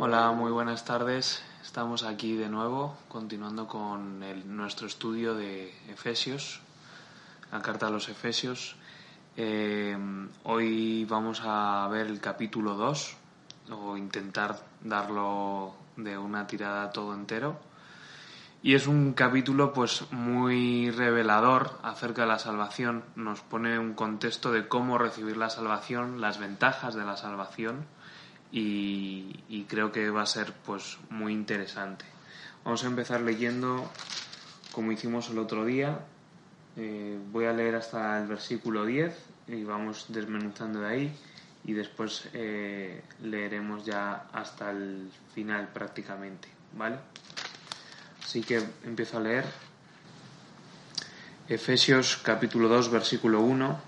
Hola, muy buenas tardes. Estamos aquí de nuevo, continuando con nuestro estudio de Efesios, la carta a los Efesios. Eh, hoy vamos a ver el capítulo 2, o intentar darlo de una tirada todo entero. Y es un capítulo pues muy revelador acerca de la salvación. Nos pone un contexto de cómo recibir la salvación, las ventajas de la salvación y, creo que va a ser pues muy interesante. Vamos a empezar leyendo como hicimos el otro día. Eh, voy a leer hasta el versículo 10 y vamos desmenuzando de ahí y después eh, leeremos ya hasta el final prácticamente, ¿vale? Así que empiezo a leer. Efesios capítulo 2 versículo 1.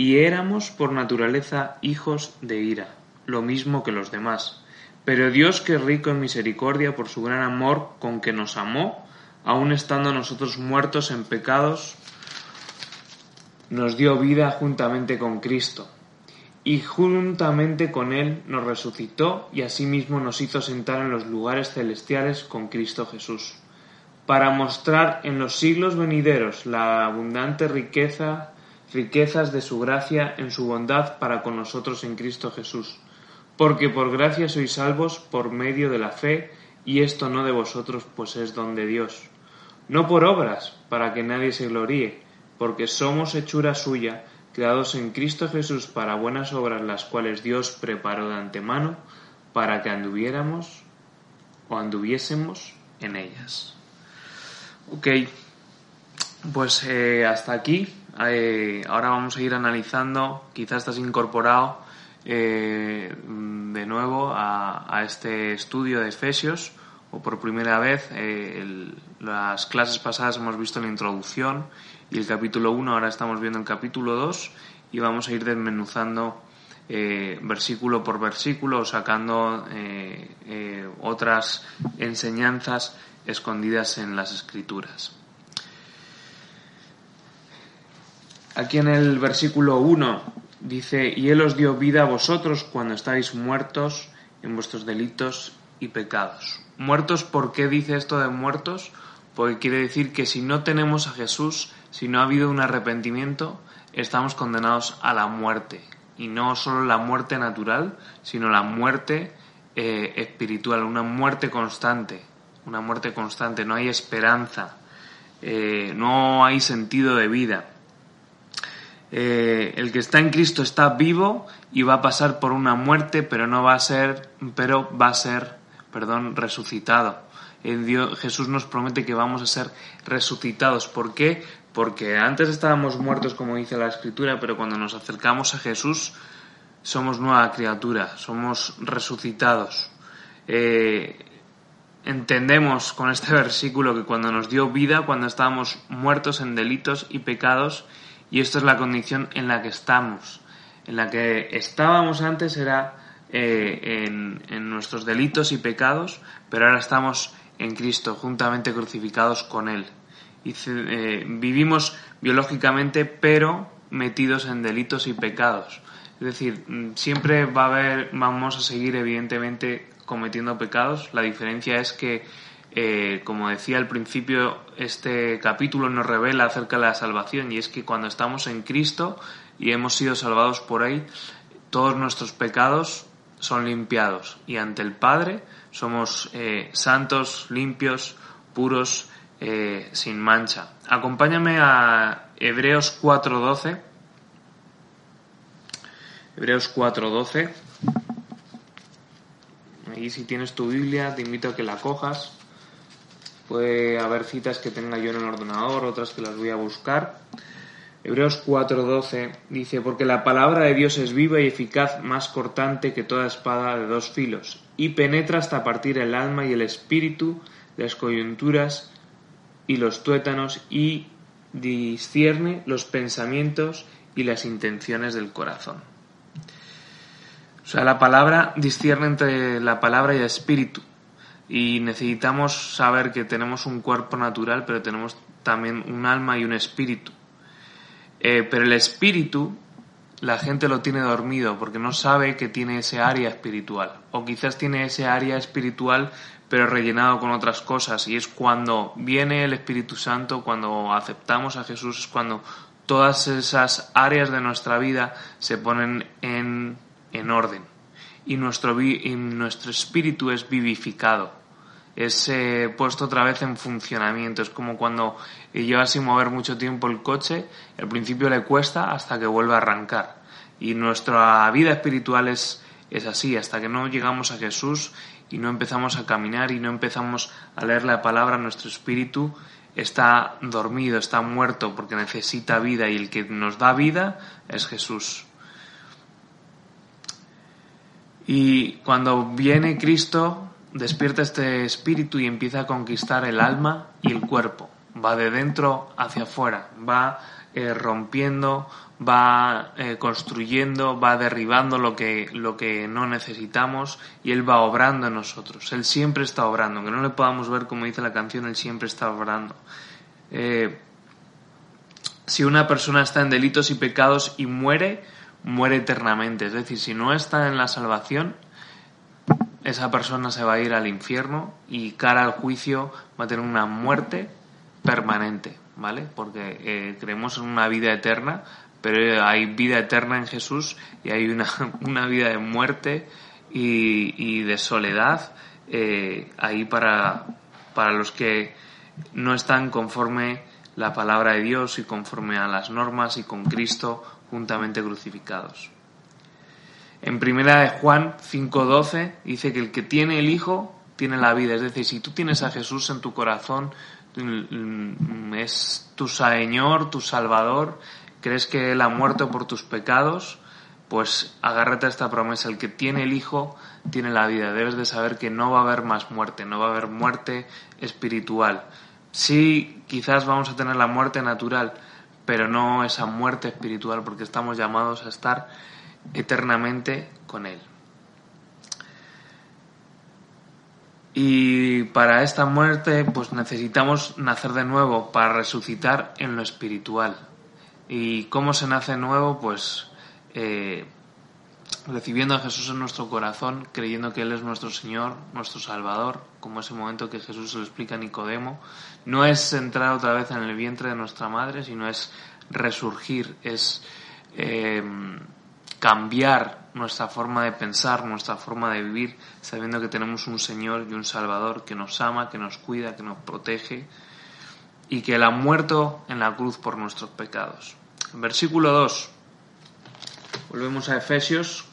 y éramos por naturaleza hijos de ira, lo mismo que los demás. Pero Dios, que es rico en misericordia por su gran amor con que nos amó, aun estando nosotros muertos en pecados, nos dio vida juntamente con Cristo, y juntamente con Él nos resucitó y asimismo nos hizo sentar en los lugares celestiales con Cristo Jesús, para mostrar en los siglos venideros la abundante riqueza riquezas de su gracia en su bondad para con nosotros en Cristo Jesús. Porque por gracia sois salvos por medio de la fe, y esto no de vosotros, pues es don de Dios. No por obras, para que nadie se gloríe, porque somos hechura suya, creados en Cristo Jesús para buenas obras, las cuales Dios preparó de antemano, para que anduviéramos o anduviésemos en ellas. Ok, pues eh, hasta aquí eh, ahora vamos a ir analizando, quizás estás incorporado eh, de nuevo a, este estudio de Efesios o por primera vez. Eh, las clases pasadas hemos visto la introducción y el capítulo 1, ahora estamos viendo el capítulo 2 y vamos a ir desmenuzando versículo por versículo, sacando otras enseñanzas escondidas en las escrituras. Aquí en el versículo 1 dice, y Él os dio vida a vosotros cuando estáis muertos en vuestros delitos y pecados. Muertos, ¿por qué dice esto de muertos? Porque quiere decir que si no tenemos a Jesús, si no ha habido un arrepentimiento, estamos condenados a la muerte. Y no solo la muerte natural, sino la muerte eh, espiritual, una muerte constante. Una muerte constante, no hay esperanza, eh, no hay sentido de vida. Eh, el que está en Cristo está vivo y va a pasar por una muerte, pero no va a ser, pero va a ser, perdón, resucitado. En Dios, Jesús nos promete que vamos a ser resucitados. ¿Por qué? Porque antes estábamos muertos, como dice la Escritura, pero cuando nos acercamos a Jesús somos nueva criatura, somos resucitados. Eh, entendemos con este versículo que cuando nos dio vida, cuando estábamos muertos en delitos y pecados, y esto es la condición en la que estamos. En la que estábamos antes era eh, en, nuestros delitos y pecados, pero ahora estamos en Cristo, juntamente crucificados con Él. Y eh, vivimos biológicamente, pero metidos en delitos y pecados. Es decir, siempre va a haber, vamos a seguir evidentemente cometiendo pecados. La diferencia es que eh, como decía al principio, este capítulo nos revela acerca de la salvación y es que cuando estamos en Cristo y hemos sido salvados por Él, todos nuestros pecados son limpiados y ante el Padre somos eh, santos, limpios, puros, eh, sin mancha. Acompáñame a Hebreos 4.12. Hebreos 4.12. Ahí si tienes tu Biblia te invito a que la cojas. Puede haber citas que tenga yo en el ordenador, otras que las voy a buscar. Hebreos 4:12 dice, porque la palabra de Dios es viva y eficaz, más cortante que toda espada de dos filos, y penetra hasta partir el alma y el espíritu, las coyunturas y los tuétanos, y discierne los pensamientos y las intenciones del corazón. O sea, la palabra discierne entre la palabra y el espíritu. Y necesitamos saber que tenemos un cuerpo natural, pero tenemos también un alma y un espíritu. Eh, pero el espíritu, la gente lo tiene dormido porque no sabe que tiene ese área espiritual. O quizás tiene ese área espiritual pero rellenado con otras cosas. Y es cuando viene el Espíritu Santo, cuando aceptamos a Jesús, es cuando todas esas áreas de nuestra vida se ponen en, en orden. Y nuestro, y nuestro espíritu es vivificado es puesto otra vez en funcionamiento. Es como cuando lleva sin mover mucho tiempo el coche, al principio le cuesta hasta que vuelve a arrancar. Y nuestra vida espiritual es, es así, hasta que no llegamos a Jesús y no empezamos a caminar y no empezamos a leer la palabra, nuestro espíritu está dormido, está muerto porque necesita vida y el que nos da vida es Jesús. Y cuando viene Cristo, despierta este espíritu y empieza a conquistar el alma y el cuerpo. Va de dentro hacia afuera, va eh, rompiendo, va eh, construyendo, va derribando lo que, lo que no necesitamos y Él va obrando en nosotros. Él siempre está obrando, aunque no le podamos ver como dice la canción, Él siempre está obrando. Eh, si una persona está en delitos y pecados y muere, muere eternamente. Es decir, si no está en la salvación, esa persona se va a ir al infierno y cara al juicio va a tener una muerte permanente, ¿vale? Porque eh, creemos en una vida eterna, pero hay vida eterna en Jesús y hay una, una vida de muerte y, de soledad eh, ahí para, para los que no están conforme la palabra de Dios y conforme a las normas y con Cristo juntamente crucificados. En primera de Juan 5.12 dice que el que tiene el Hijo tiene la vida. Es decir, si tú tienes a Jesús en tu corazón, mm, es tu Señor, tu Salvador, crees que Él ha muerto por tus pecados, pues agárrate a esta promesa. El que tiene el Hijo tiene la vida. Debes de saber que no va a haber más muerte, no va a haber muerte espiritual. Sí, quizás vamos a tener la muerte natural, pero no esa muerte espiritual, porque estamos llamados a estar eternamente con Él. Y para esta muerte, pues necesitamos nacer de nuevo para resucitar en lo espiritual. ¿Y cómo se nace nuevo? Pues eh, recibiendo a Jesús en nuestro corazón, creyendo que Él es nuestro Señor, nuestro Salvador, como ese momento que Jesús se lo explica a Nicodemo. No es entrar otra vez en el vientre de nuestra madre, sino es resurgir, es eh, cambiar nuestra forma de pensar, nuestra forma de vivir, sabiendo que tenemos un Señor y un Salvador que nos ama, que nos cuida, que nos protege y que Él ha muerto en la cruz por nuestros pecados. Versículo 2. Volvemos a Efesios,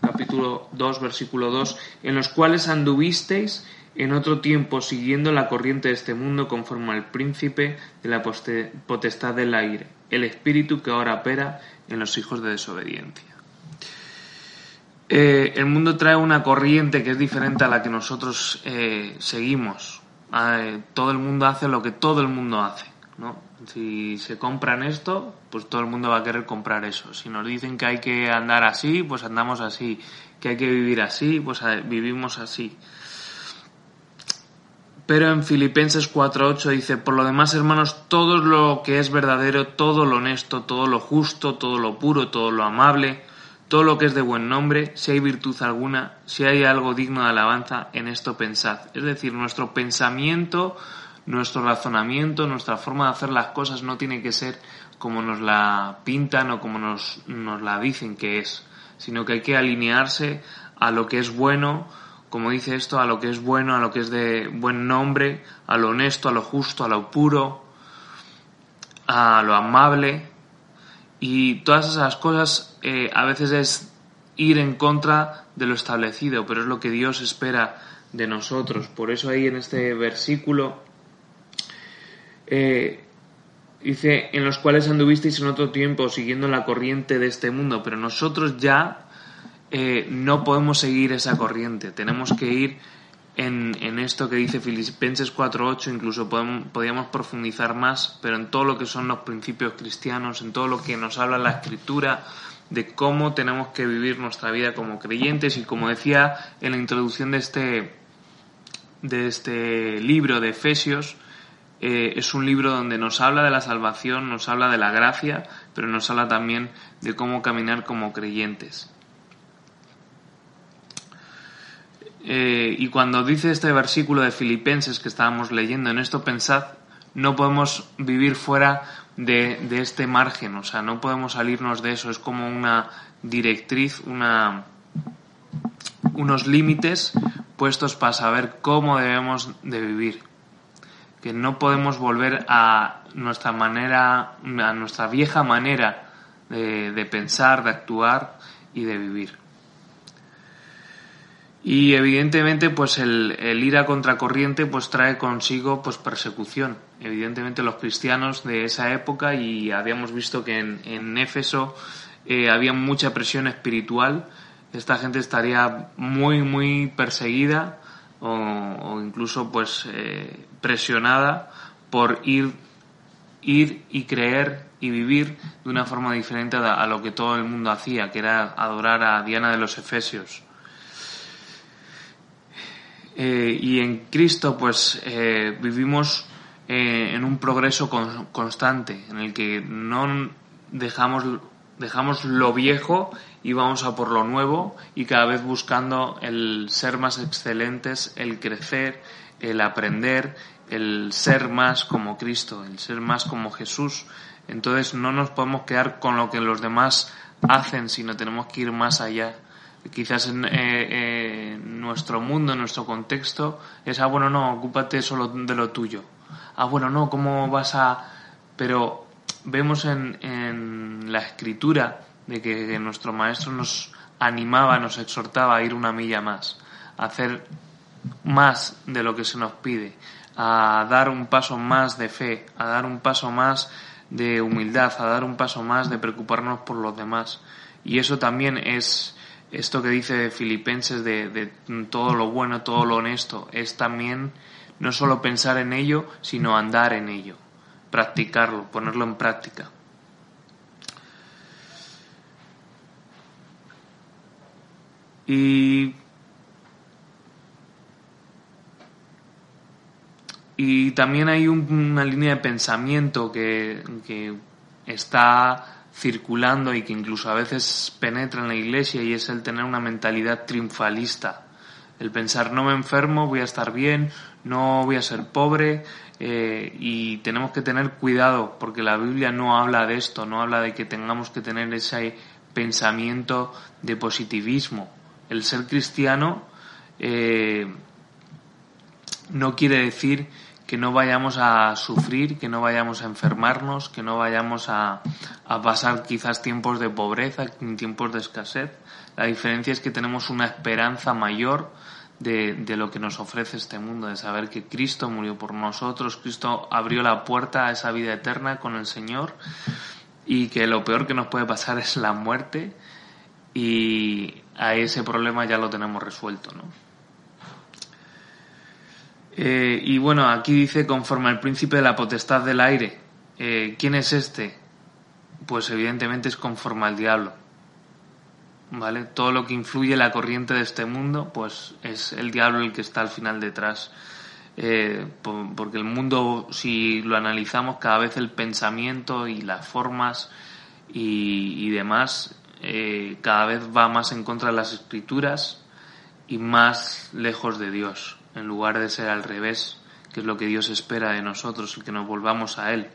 capítulo 2, versículo 2, en los cuales anduvisteis en otro tiempo siguiendo la corriente de este mundo conforme al príncipe de la potestad del aire, el espíritu que ahora opera en los hijos de desobediencia. Eh, el mundo trae una corriente que es diferente a la que nosotros eh, seguimos. Ah, eh, todo el mundo hace lo que todo el mundo hace. ¿no? Si se compran esto, pues todo el mundo va a querer comprar eso. Si nos dicen que hay que andar así, pues andamos así. Que hay que vivir así, pues vivimos así. Pero en Filipenses 4.8 dice, por lo demás, hermanos, todo lo que es verdadero, todo lo honesto, todo lo justo, todo lo puro, todo lo amable, todo lo que es de buen nombre, si hay virtud alguna, si hay algo digno de alabanza, en esto pensad. Es decir, nuestro pensamiento, nuestro razonamiento, nuestra forma de hacer las cosas no tiene que ser como nos la pintan o como nos, nos la dicen que es, sino que hay que alinearse a lo que es bueno, como dice esto, a lo que es bueno, a lo que es de buen nombre, a lo honesto, a lo justo, a lo puro, a lo amable. Y todas esas cosas eh, a veces es ir en contra de lo establecido, pero es lo que Dios espera de nosotros. Por eso ahí en este versículo eh, dice, en los cuales anduvisteis en otro tiempo siguiendo la corriente de este mundo, pero nosotros ya eh, no podemos seguir esa corriente, tenemos que ir en, esto que dice Filipenses 4.8, incluso podríamos profundizar más, pero en todo lo que son los principios cristianos, en todo lo que nos habla la escritura, de cómo tenemos que vivir nuestra vida como creyentes y como decía en la introducción de este, de este libro de Efesios, eh, es un libro donde nos habla de la salvación, nos habla de la gracia, pero nos habla también de cómo caminar como creyentes. Eh, y cuando dice este versículo de Filipenses que estábamos leyendo, en esto pensad, no podemos vivir fuera de, este margen, o sea, no podemos salirnos de eso, es como una directriz, una, unos límites puestos para saber cómo debemos de vivir, que no podemos volver a nuestra manera, a nuestra vieja manera de pensar, de actuar y de vivir. Y evidentemente, pues el, ir a contracorriente pues trae consigo pues persecución. Evidentemente los cristianos de esa época y habíamos visto que en, en Éfeso eh, había mucha presión espiritual. Esta gente estaría muy muy perseguida o, incluso pues eh, presionada por ir ir y creer y vivir de una forma diferente a lo que todo el mundo hacía, que era adorar a Diana de los Efesios. Eh, y en Cristo pues eh, vivimos eh, en un progreso constante en el que no dejamos, dejamos lo viejo y vamos a por lo nuevo y cada vez buscando el ser más excelentes, el crecer, el aprender, el ser más como Cristo, el ser más como Jesús. Entonces no nos podemos quedar con lo que los demás hacen, sino tenemos que ir más allá quizás en eh, nuestro mundo, en nuestro contexto, es, ah, bueno, no, ocúpate solo de lo tuyo. Ah, bueno, no, ¿cómo vas a...? Pero vemos en, en la escritura de que, nuestro maestro nos animaba, nos exhortaba a ir una milla más, a hacer más de lo que se nos pide, a dar un paso más de fe, a dar un paso más de humildad, a dar un paso más de preocuparnos por los demás. Y eso también es esto que dice Filipenses de, todo lo bueno, todo lo honesto, es también no solo pensar en ello, sino andar en ello, practicarlo, ponerlo en práctica. Y, y también hay una línea de pensamiento que, que está circulando y que incluso a veces penetra en la iglesia y es el tener una mentalidad triunfalista. El pensar no me enfermo, voy a estar bien, no voy a ser pobre eh, y tenemos que tener cuidado porque la Biblia no habla de esto, no habla de que tengamos que tener ese pensamiento de positivismo. El ser cristiano eh, no quiere decir que no vayamos a sufrir, que no vayamos a enfermarnos, que no vayamos a, pasar quizás tiempos de pobreza, tiempos de escasez. La diferencia es que tenemos una esperanza mayor de, de, lo que nos ofrece este mundo, de saber que Cristo murió por nosotros, Cristo abrió la puerta a esa vida eterna con el Señor y que lo peor que nos puede pasar es la muerte y a ese problema ya lo tenemos resuelto, ¿no? Eh, y bueno, aquí dice conforme al príncipe de la potestad del aire. Eh, ¿Quién es este? Pues evidentemente es conforme al diablo. ¿Vale? Todo lo que influye la corriente de este mundo, pues es el diablo el que está al final detrás. Eh, porque el mundo, si lo analizamos, cada vez el pensamiento y las formas y, demás cada vez va más en contra de las escrituras y más lejos de Dios, en lugar de ser al revés, que es lo que Dios espera de nosotros, y que nos volvamos a Él.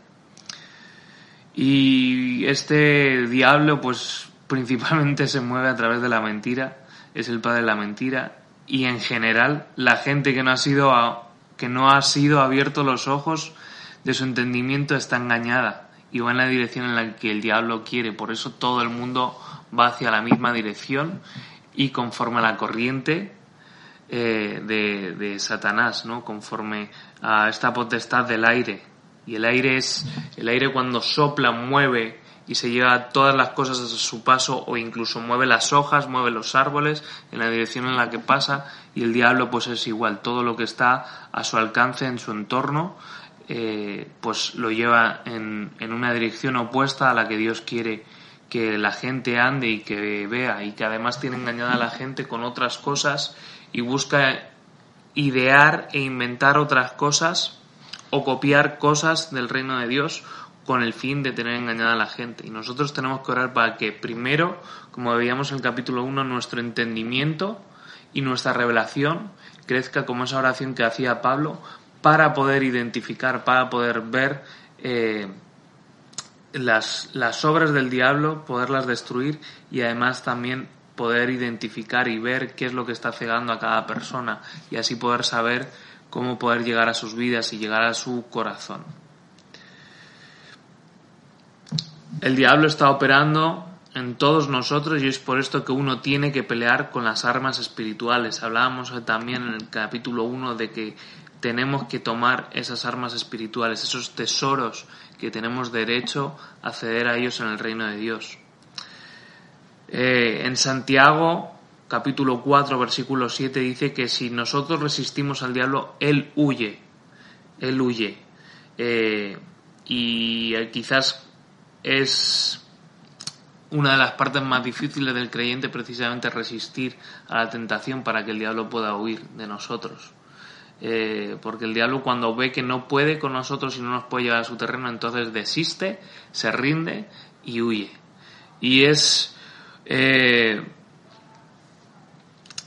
Y este diablo, pues principalmente se mueve a través de la mentira, es el padre de la mentira, y en general la gente que no ha sido, que no ha sido abierto los ojos de su entendimiento está engañada y va en la dirección en la que el diablo quiere. Por eso todo el mundo va hacia la misma dirección y conforme a la corriente eh, de, Satanás, ¿no? Conforme a esta potestad del aire. Y el aire es, el aire cuando sopla, mueve y se lleva todas las cosas a su paso o incluso mueve las hojas, mueve los árboles en la dirección en la que pasa y el diablo pues es igual, todo lo que está a su alcance en su entorno eh, pues lo lleva en una dirección opuesta a la que Dios quiere que la gente ande y que vea y que además tiene engañada a la gente con otras cosas y busca idear e inventar otras cosas o copiar cosas del reino de Dios con el fin de tener engañada a la gente. Y nosotros tenemos que orar para que primero, como veíamos en el capítulo 1, nuestro entendimiento y nuestra revelación crezca como esa oración que hacía Pablo para poder identificar, para poder ver eh, las, las obras del diablo, poderlas destruir y además también poder identificar y ver qué es lo que está cegando a cada persona y así poder saber cómo poder llegar a sus vidas y llegar a su corazón. El diablo está operando en todos nosotros y es por esto que uno tiene que pelear con las armas espirituales. Hablábamos también en el capítulo 1 de que tenemos que tomar esas armas espirituales, esos tesoros que tenemos derecho a acceder a ellos en el reino de Dios. Eh, en Santiago, capítulo 4, versículo 7, dice que si nosotros resistimos al diablo, él huye. Él huye. Eh, y quizás es una de las partes más difíciles del creyente precisamente resistir a la tentación para que el diablo pueda huir de nosotros. Eh, porque el diablo cuando ve que no puede con nosotros y no nos puede llevar a su terreno, entonces desiste, se rinde y huye. Y es, eh,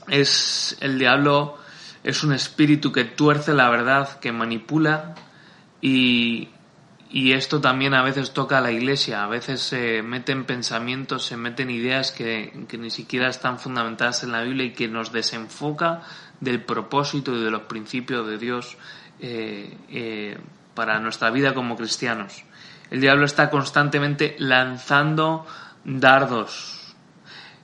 es el diablo, es un espíritu que tuerce la verdad, que manipula y, y esto también a veces toca a la iglesia, a veces se meten pensamientos, se meten ideas que, ni siquiera están fundamentadas en la Biblia y que nos desenfoca del propósito y de los principios de Dios eh, eh, para nuestra vida como cristianos. El diablo está constantemente lanzando dardos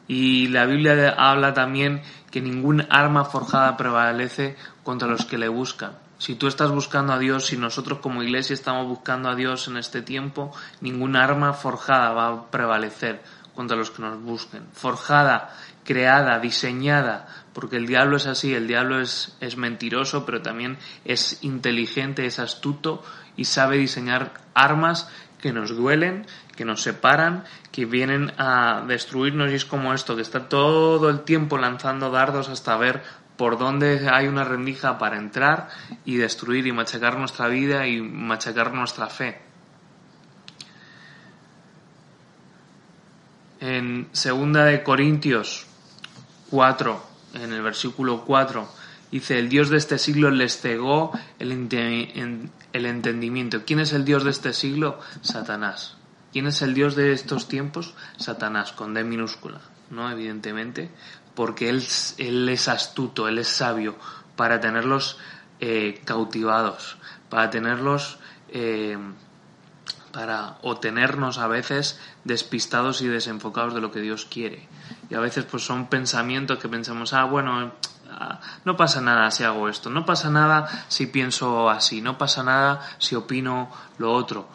y la Biblia habla también que ningún arma forjada prevalece contra los que le buscan. Si tú estás buscando a Dios, si nosotros como iglesia estamos buscando a Dios en este tiempo, ninguna arma forjada va a prevalecer contra los que nos busquen. Forjada, creada, diseñada, porque el diablo es así, el diablo es, es mentiroso, pero también es inteligente, es astuto y sabe diseñar armas que nos duelen, que nos separan, que vienen a destruirnos y es como esto, que está todo el tiempo lanzando dardos hasta ver por dónde hay una rendija para entrar y destruir y machacar nuestra vida y machacar nuestra fe. En segunda de Corintios 4, en el versículo 4, dice, el Dios de este siglo les cegó el, el entendimiento. ¿Quién es el Dios de este siglo? Satanás. ¿Quién es el Dios de estos tiempos? Satanás, con D minúscula, ¿no? Evidentemente, porque él, él es astuto, él es sabio para tenerlos eh, cautivados, para tenerlos, eh, para o tenernos a veces despistados y desenfocados de lo que Dios quiere. Y a veces pues son pensamientos que pensamos, ah, bueno, ah, no pasa nada si hago esto, no pasa nada si pienso así, no pasa nada si opino lo otro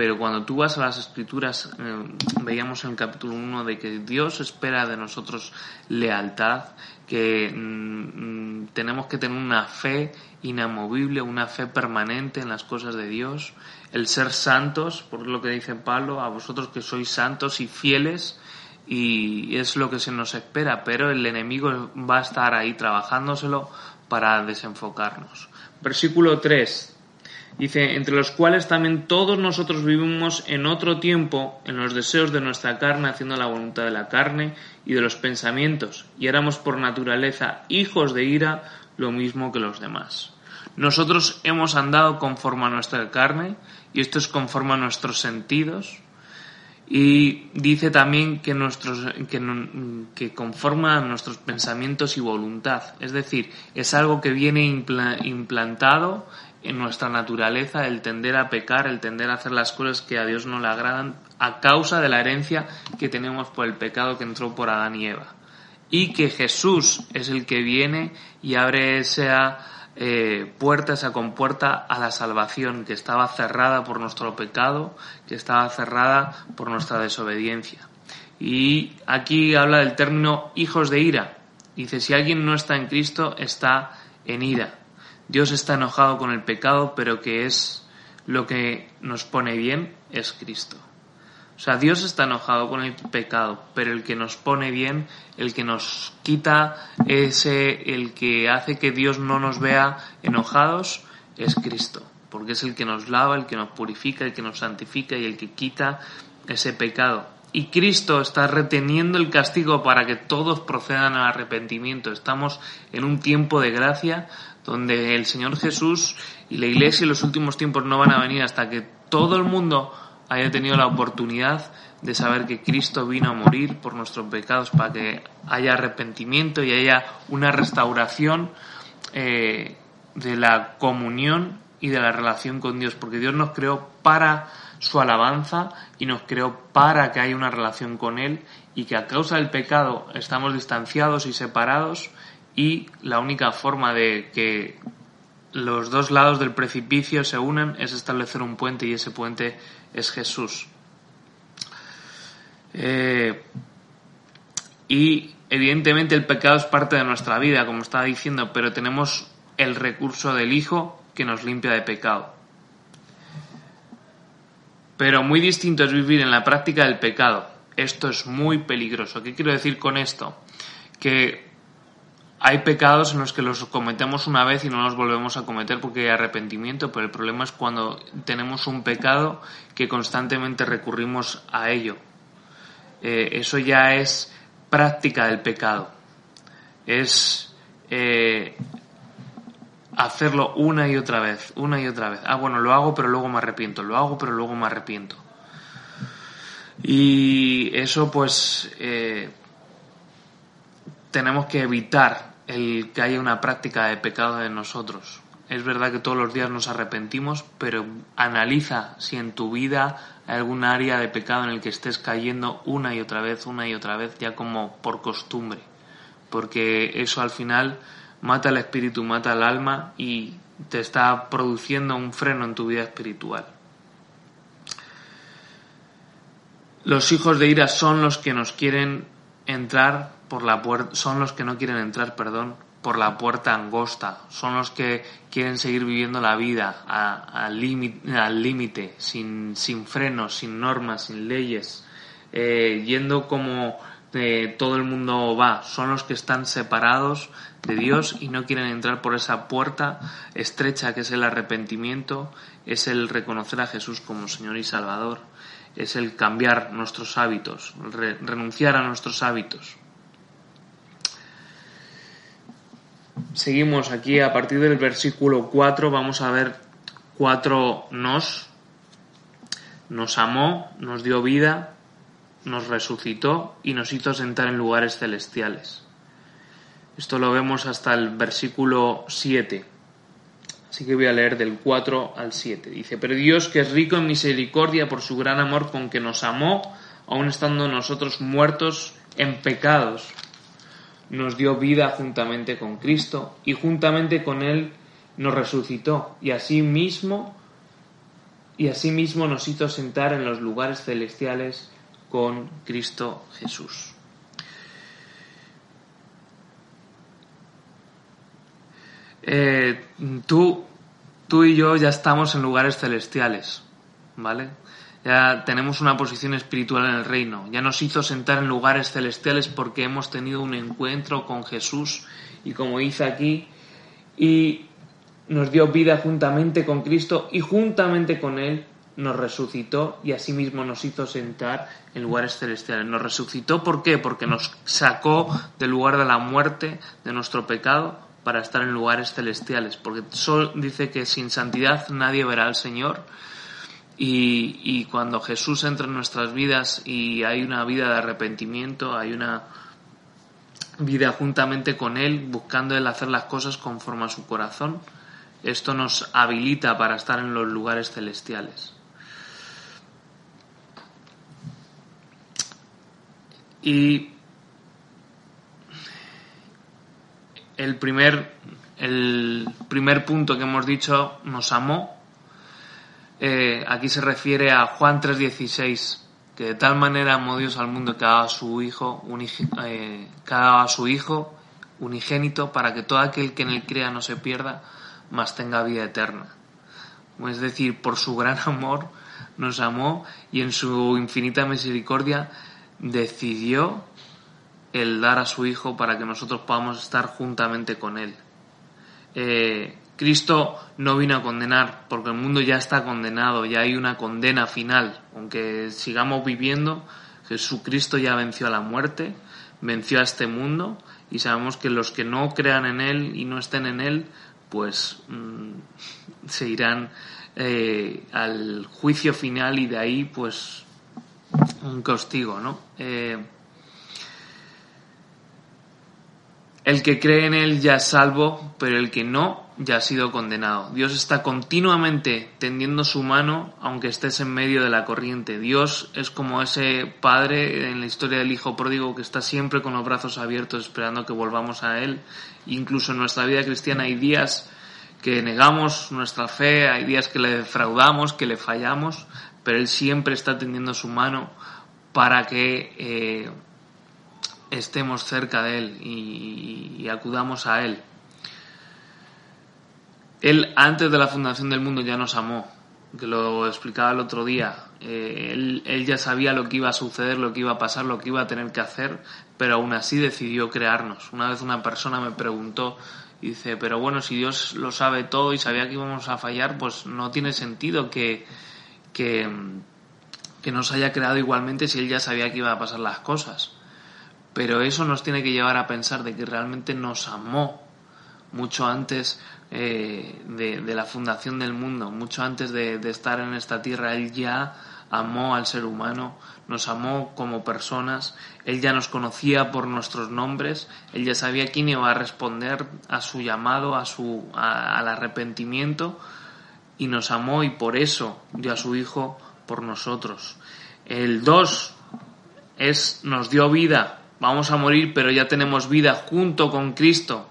pero cuando tú vas a las escrituras, eh, veíamos en el capítulo 1 de que Dios espera de nosotros lealtad, que mm, mm, tenemos que tener una fe inamovible, una fe permanente en las cosas de Dios, el ser santos, por lo que dice Pablo, a vosotros que sois santos y fieles, y es lo que se nos espera, pero el enemigo va a estar ahí trabajándoselo para desenfocarnos. Versículo 3 Dice, entre los cuales también todos nosotros vivimos en otro tiempo en los deseos de nuestra carne, haciendo la voluntad de la carne y de los pensamientos, y éramos por naturaleza hijos de ira, lo mismo que los demás. Nosotros hemos andado conforme a nuestra carne, y esto es conforme a nuestros sentidos, y dice también que, nuestros, que, que conforma nuestros pensamientos y voluntad. Es decir, es algo que viene implantado en nuestra naturaleza el tender a pecar, el tender a hacer las cosas que a Dios no le agradan a causa de la herencia que tenemos por el pecado que entró por Adán y Eva. Y que Jesús es el que viene y abre esa eh, puerta, esa compuerta a la salvación que estaba cerrada por nuestro pecado, que estaba cerrada por nuestra desobediencia. Y aquí habla del término hijos de ira. Dice, si alguien no está en Cristo, está en ira. Dios está enojado con el pecado, pero que es lo que nos pone bien es Cristo. O sea, Dios está enojado con el pecado, pero el que nos pone bien, el que nos quita ese, el que hace que Dios no nos vea enojados, es Cristo. Porque es el que nos lava, el que nos purifica, el que nos santifica y el que quita ese pecado. Y Cristo está reteniendo el castigo para que todos procedan al arrepentimiento. Estamos en un tiempo de gracia donde el Señor Jesús y la Iglesia en los últimos tiempos no van a venir hasta que todo el mundo haya tenido la oportunidad de saber que Cristo vino a morir por nuestros pecados para que haya arrepentimiento y haya una restauración eh, de la comunión y de la relación con Dios, porque Dios nos creó para su alabanza y nos creó para que haya una relación con Él y que a causa del pecado estamos distanciados y separados y la única forma de que los dos lados del precipicio se unan es establecer un puente y ese puente es Jesús. Eh, y evidentemente el pecado es parte de nuestra vida, como estaba diciendo, pero tenemos el recurso del Hijo que nos limpia de pecado. Pero muy distinto es vivir en la práctica del pecado. Esto es muy peligroso. ¿Qué quiero decir con esto? Que hay pecados en los que los cometemos una vez y no los volvemos a cometer porque hay arrepentimiento, pero el problema es cuando tenemos un pecado que constantemente recurrimos a ello. Eh, eso ya es práctica del pecado. Es eh, hacerlo una y otra vez, una y otra vez. Ah, bueno, lo hago pero luego me arrepiento, lo hago pero luego me arrepiento. Y eso pues eh, tenemos que evitar el que haya una práctica de pecado en nosotros. Es verdad que todos los días nos arrepentimos, pero analiza si en tu vida hay algún área de pecado en el que estés cayendo una y otra vez, una y otra vez, ya como por costumbre. Porque eso al final mata el espíritu, mata el alma y te está produciendo un freno en tu vida espiritual. Los hijos de ira son los que nos quieren entrar por la puerta, son los que no quieren entrar, perdón, por la puerta angosta, son los que quieren seguir viviendo la vida al límite, sin, sin frenos, sin normas, sin leyes, eh, yendo como eh, todo el mundo va, son los que están separados de Dios y no quieren entrar por esa puerta estrecha que es el arrepentimiento, es el reconocer a Jesús como Señor y Salvador, es el cambiar nuestros hábitos, renunciar a nuestros hábitos. Seguimos aquí a partir del versículo 4, vamos a ver cuatro nos. Nos amó, nos dio vida, nos resucitó y nos hizo sentar en lugares celestiales. Esto lo vemos hasta el versículo 7. Así que voy a leer del 4 al 7. Dice, pero Dios que es rico en misericordia por su gran amor con que nos amó, aun estando nosotros muertos en pecados, nos dio vida juntamente con Cristo y juntamente con Él nos resucitó y así mismo y así mismo nos hizo sentar en los lugares celestiales con Cristo Jesús. Eh, tú, tú y yo ya estamos en lugares celestiales, ¿vale? Ya tenemos una posición espiritual en el reino, ya nos hizo sentar en lugares celestiales porque hemos tenido un encuentro con Jesús y como dice aquí, y nos dio vida juntamente con Cristo y juntamente con Él nos resucitó y asimismo nos hizo sentar en lugares celestiales. Nos resucitó, ¿por qué? Porque nos sacó del lugar de la muerte, de nuestro pecado, para estar en lugares celestiales. Porque solo dice que sin santidad nadie verá al Señor. Y, cuando Jesús entra en nuestras vidas y hay una vida de arrepentimiento, hay una vida juntamente con Él, buscando Él hacer las cosas conforme a su corazón, esto nos habilita para estar en los lugares celestiales. Y el primer, el primer punto que hemos dicho, nos amó. Eh, aquí se refiere a Juan 3:16, que de tal manera amó Dios al mundo que ha a su hijo, eh, a su hijo unigénito para que todo aquel que en él crea no se pierda, mas tenga vida eterna. Es decir, por su gran amor nos amó y en su infinita misericordia decidió el dar a su Hijo para que nosotros podamos estar juntamente con Él. Eh, Cristo no vino a condenar, porque el mundo ya está condenado, ya hay una condena final. Aunque sigamos viviendo, Jesucristo ya venció a la muerte, venció a este mundo, y sabemos que los que no crean en Él y no estén en Él, pues mm, se irán eh, al juicio final y de ahí pues un castigo, ¿no? Eh, el que cree en él ya es salvo, pero el que no ya ha sido condenado. Dios está continuamente tendiendo su mano aunque estés en medio de la corriente. Dios es como ese padre en la historia del hijo pródigo que está siempre con los brazos abiertos esperando que volvamos a él. Incluso en nuestra vida cristiana hay días que negamos nuestra fe, hay días que le defraudamos, que le fallamos, pero Él siempre está tendiendo su mano para que eh, estemos cerca de Él y, acudamos a Él. Él antes de la fundación del mundo ya nos amó, que lo explicaba el otro día. Eh, él, ya sabía lo que iba a suceder, lo que iba a pasar, lo que iba a tener que hacer, pero aún así decidió crearnos. Una vez una persona me preguntó, dice, pero bueno, si Dios lo sabe todo y sabía que íbamos a fallar, pues no tiene sentido que, que, nos haya creado igualmente si él ya sabía que iba a pasar las cosas. Pero eso nos tiene que llevar a pensar de que realmente nos amó mucho antes eh, de, la fundación del mundo, mucho antes de, estar en esta tierra. Él ya amó al ser humano, nos amó como personas, Él ya nos conocía por nuestros nombres, Él ya sabía quién iba a responder a su llamado, a su, al arrepentimiento y nos amó y por eso dio a su Hijo por nosotros. El 2 es nos dio vida, vamos a morir, pero ya tenemos vida junto con Cristo.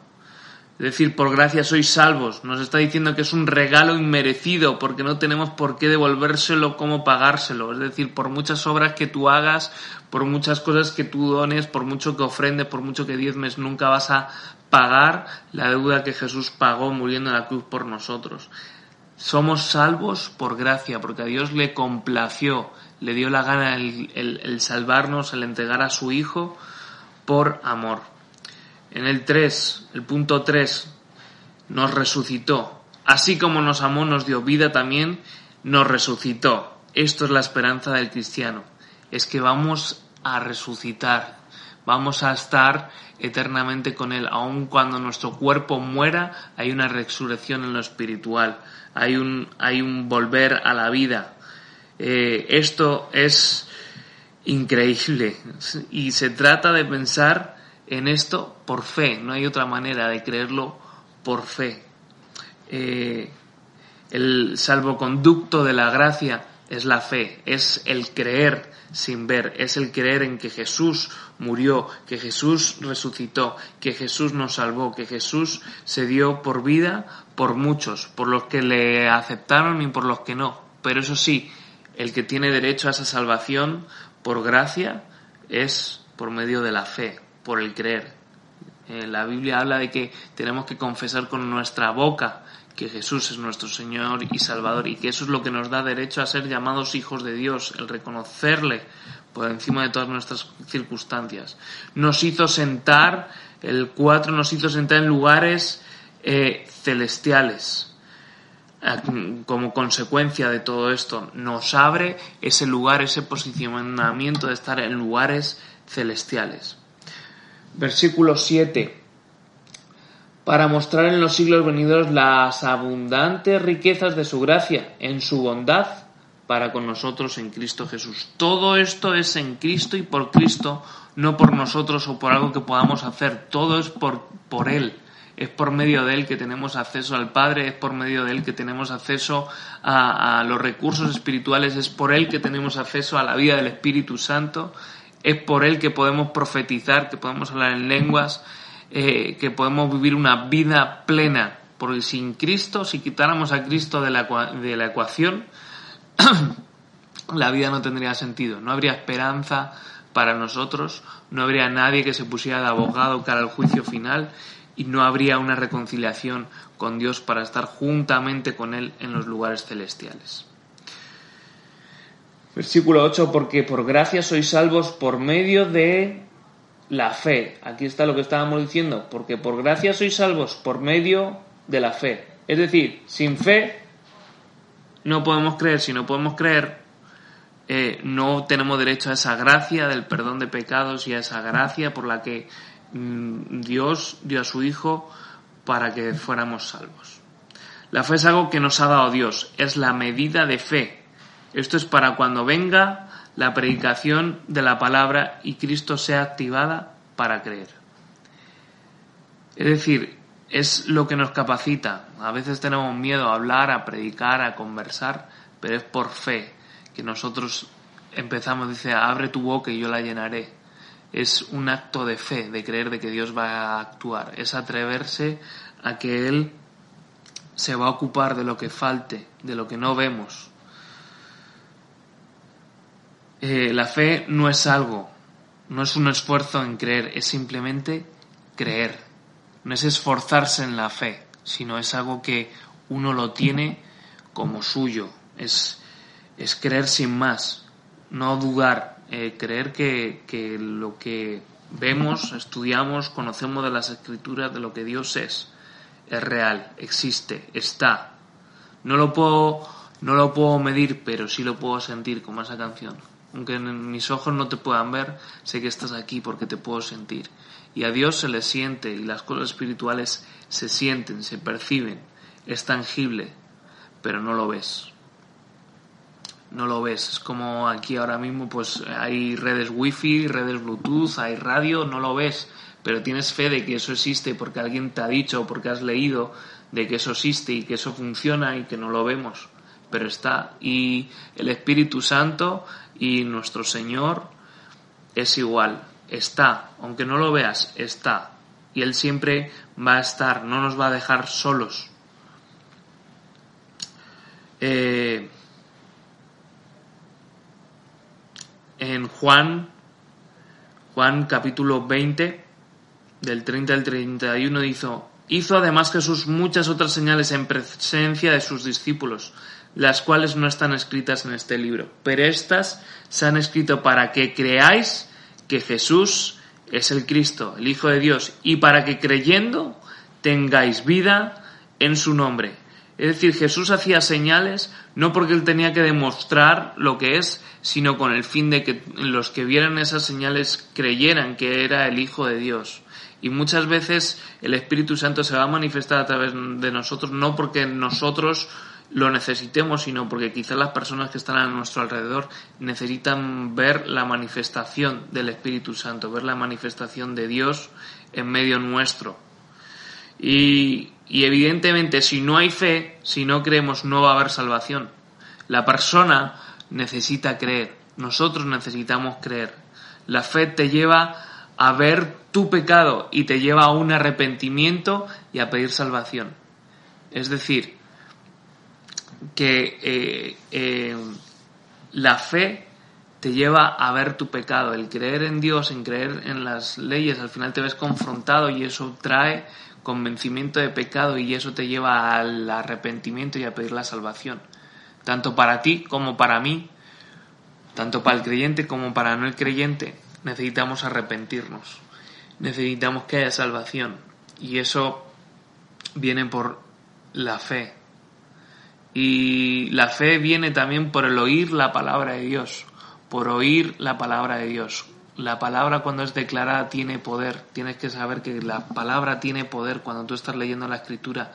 Es decir, por gracia sois salvos. Nos está diciendo que es un regalo inmerecido porque no tenemos por qué devolvérselo como pagárselo. Es decir, por muchas obras que tú hagas, por muchas cosas que tú dones, por mucho que ofrendes, por mucho que diezmes, nunca vas a pagar la deuda que Jesús pagó muriendo en la cruz por nosotros. Somos salvos por gracia, porque a Dios le complació, le dio la gana el, salvarnos, el entregar a su Hijo por amor. En el 3, el punto 3, nos resucitó. Así como nos amó, nos dio vida también, nos resucitó. Esto es la esperanza del cristiano. Es que vamos a resucitar, vamos a estar eternamente con Él. Aun cuando nuestro cuerpo muera, hay una resurrección en lo espiritual hay un, hay un volver a la vida. Eh, esto es increíble y se trata de pensar en esto por fe, no hay otra manera de creerlo por fe. Eh, el salvoconducto de la gracia es la fe, es el creer sin ver, es el creer en que Jesús murió, que Jesús resucitó, que Jesús nos salvó, que Jesús se dio por vida por muchos, por los que le aceptaron y por los que no. Pero eso sí, el que tiene derecho a esa salvación por gracia es por medio de la fe, por el creer. Eh, la Biblia habla de que tenemos que confesar con nuestra boca que Jesús es nuestro Señor y Salvador y que eso es lo que nos da derecho a ser llamados hijos de Dios, el reconocerle por encima de todas nuestras circunstancias. Nos hizo sentar, el 4 nos hizo sentar en lugares eh, celestiales. como consecuencia de todo esto, nos abre ese lugar, ese posicionamiento de estar en lugares celestiales. Versículo 7. Para mostrar en los siglos venideros las abundantes riquezas de su gracia, en su bondad para con nosotros en Cristo Jesús. Todo esto es en Cristo y por Cristo, no por nosotros o por algo que podamos hacer. Todo es por, por Él es por medio de él que tenemos acceso al Padre, es por medio de él que tenemos acceso a, los recursos espirituales, es por él que tenemos acceso a la vida del Espíritu Santo, es por él que podemos profetizar, que podemos hablar en lenguas, eh, que podemos vivir una vida plena, porque sin Cristo, si quitáramos a Cristo de la, de la ecuación, la vida no tendría sentido, no habría esperanza para nosotros, no habría nadie que se pusiera de abogado cara al juicio final y no habría una reconciliación con Dios para estar juntamente con Él en los lugares celestiales. Versículo 8, porque por gracia sois salvos por medio de la fe. Aquí está lo que estábamos diciendo, porque por gracia sois salvos por medio de la fe. Es decir, sin fe no podemos creer, si no podemos creer, eh, no tenemos derecho a esa gracia del perdón de pecados y a esa gracia por la que Mm, Dios dio a su Hijo para que fuéramos salvos. La fe es algo que nos ha dado Dios, es la medida de fe. Esto es para cuando venga la predicación de la palabra y Cristo sea activada para creer. Es decir, es lo que nos capacita. A veces tenemos miedo a hablar, a predicar, a conversar, pero es por fe que nosotros empezamos, dice, abre tu boca y yo la llenaré es un acto de fe, de creer de que Dios va a actuar, es atreverse a que Él se va a ocupar de lo que falte, de lo que no vemos. Eh, la fe no es algo, no es un esfuerzo en creer, es simplemente creer. No es esforzarse en la fe, sino es algo que uno lo tiene como suyo. Es, es creer sin más, no dudar, eh, creer que, que, lo que vemos, estudiamos, conocemos de las escrituras, de lo que Dios es, es real, existe, está. No lo puedo, no lo puedo medir, pero sí lo puedo sentir como esa canción. Aunque en mis ojos no te puedan ver, sé que estás aquí porque te puedo sentir. Y a Dios se le siente y las cosas espirituales se sienten, se perciben, es tangible, pero no lo ves no lo ves. Es como aquí ahora mismo, pues hay redes wifi, redes bluetooth, hay radio, no lo ves, pero tienes fe de que eso existe porque alguien te ha dicho o porque has leído de que eso existe y que eso funciona y que no lo vemos, pero está. Y el Espíritu Santo y nuestro Señor es igual, está, aunque no lo veas, está. Y Él siempre va a estar, no nos va a dejar solos. Eh, en Juan, Juan capítulo 20, del 30 al 31, hizo, hizo además Jesús muchas otras señales en presencia de sus discípulos, las cuales no están escritas en este libro, pero estas se han escrito para que creáis que Jesús es el Cristo, el Hijo de Dios, y para que creyendo tengáis vida en su nombre. Es decir, Jesús hacía señales no porque él tenía que demostrar lo que es, sino con el fin de que los que vieran esas señales creyeran que era el Hijo de Dios. Y muchas veces el Espíritu Santo se va a manifestar a través de nosotros, no porque nosotros lo necesitemos, sino porque quizás las personas que están a nuestro alrededor necesitan ver la manifestación del Espíritu Santo, ver la manifestación de Dios en medio nuestro. Y, y evidentemente si no hay fe, si no creemos, no va a haber salvación. La persona necesita creer, nosotros necesitamos creer. La fe te lleva a ver tu pecado y te lleva a un arrepentimiento y a pedir salvación. Es decir, que eh, eh, la fe te lleva a ver tu pecado. El creer en Dios, en creer en las leyes, al final te ves confrontado y eso trae convencimiento de pecado y eso te lleva al arrepentimiento y a pedir la salvación. Tanto para ti como para mí, tanto para el creyente como para no el creyente, necesitamos arrepentirnos. Necesitamos que haya salvación. Y eso viene por la fe. Y la fe viene también por el oír la palabra de Dios, por oír la palabra de Dios. La palabra cuando es declarada tiene poder. Tienes que saber que la palabra tiene poder. Cuando tú estás leyendo la escritura,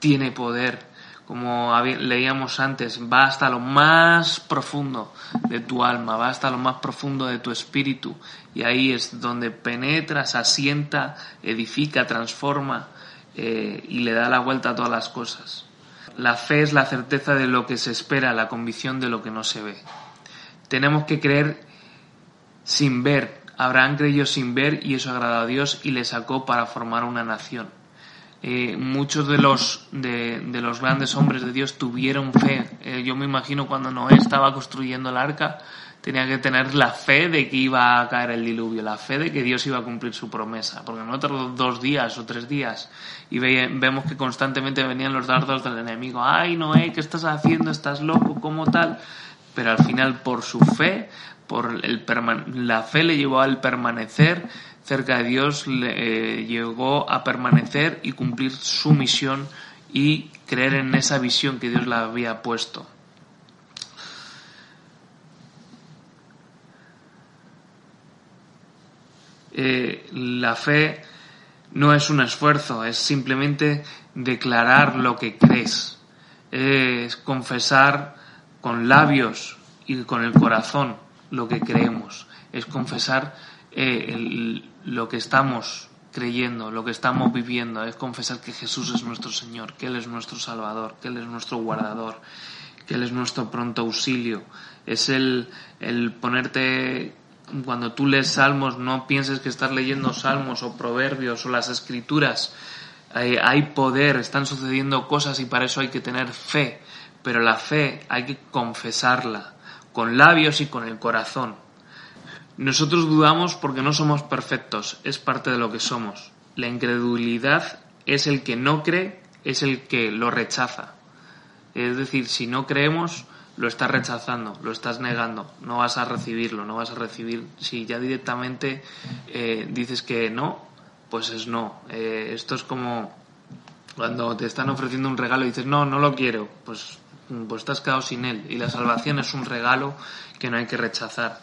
tiene poder. Como leíamos antes, va hasta lo más profundo de tu alma, va hasta lo más profundo de tu espíritu. Y ahí es donde penetra, asienta, edifica, transforma eh, y le da la vuelta a todas las cosas. La fe es la certeza de lo que se espera, la convicción de lo que no se ve. Tenemos que creer sin ver. Abraham creyó sin ver y eso agradó a Dios y le sacó para formar una nación. Eh, muchos de los, de, los grandes hombres de Dios tuvieron fe. Eh, yo me imagino cuando Noé estaba construyendo el arca, tenía que tener la fe de que iba a caer el diluvio, la fe de que Dios iba a cumplir su promesa, porque no tardó dos días o tres días y vemos que constantemente venían los dardos del enemigo. Ay, Noé, ¿qué estás haciendo? ¿Estás loco? ¿Cómo tal? Pero al final, por su fe, por el la fe le llevó al permanecer cerca de Dios, le eh, llegó a permanecer y cumplir su misión y creer en esa visión que Dios le había puesto. Eh, la fe no es un esfuerzo, es simplemente declarar lo que crees, es confesar con labios y con el corazón lo que creemos, es confesar eh, lo que estamos creyendo, lo que estamos viviendo, es confesar que Jesús es nuestro Señor, que Él es nuestro Salvador, que Él es nuestro guardador, que Él es nuestro pronto auxilio. Es el, el ponerte, cuando tú lees salmos, no pienses que estás leyendo salmos o proverbios o las escrituras. Hay, hay poder, están sucediendo cosas y para eso hay que tener fe, pero la fe hay que confesarla con labios y con el corazón. Nosotros dudamos porque no somos perfectos, es parte de lo que somos. La incredulidad es el que no cree, es el que lo rechaza. Es decir, si no creemos, lo estás rechazando, lo estás negando, no vas a recibirlo, no vas a recibir. Si ya directamente eh, dices que no, pues es no. Eh, esto es como cuando te están ofreciendo un regalo y dices no, no lo quiero, pues pues estás quedado sin él. Y la salvación es un regalo que no hay que rechazar.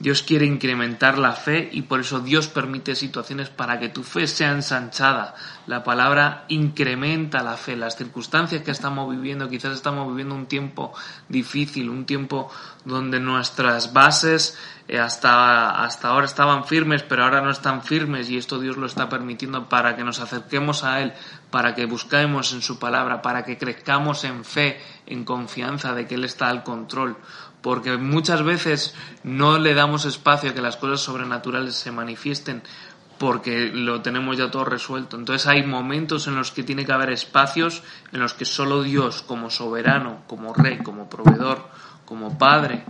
Dios quiere incrementar la fe y por eso Dios permite situaciones para que tu fe sea ensanchada. La palabra incrementa la fe. Las circunstancias que estamos viviendo, quizás estamos viviendo un tiempo difícil, un tiempo donde nuestras bases eh, hasta, hasta ahora estaban firmes, pero ahora no están firmes y esto Dios lo está permitiendo para que nos acerquemos a Él, para que busquemos en su palabra, para que crezcamos en fe, en confianza de que Él está al control porque muchas veces no le damos espacio a que las cosas sobrenaturales se manifiesten porque lo tenemos ya todo resuelto. Entonces hay momentos en los que tiene que haber espacios en los que solo Dios, como soberano, como rey, como proveedor, como padre,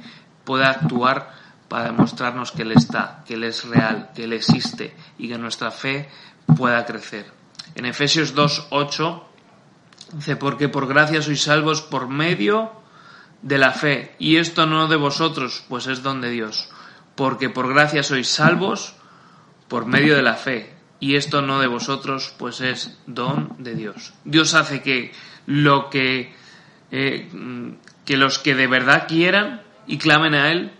puede actuar para demostrarnos que Él está, que Él es real, que Él existe y que nuestra fe pueda crecer. En Efesios 2.8 dice, porque por gracia sois salvos por medio de la fe, y esto no de vosotros, pues es don de Dios, porque por gracia sois salvos por medio de la fe, y esto no de vosotros, pues es don de Dios. Dios hace que lo que, eh, que los que de verdad quieran y clamen a Él,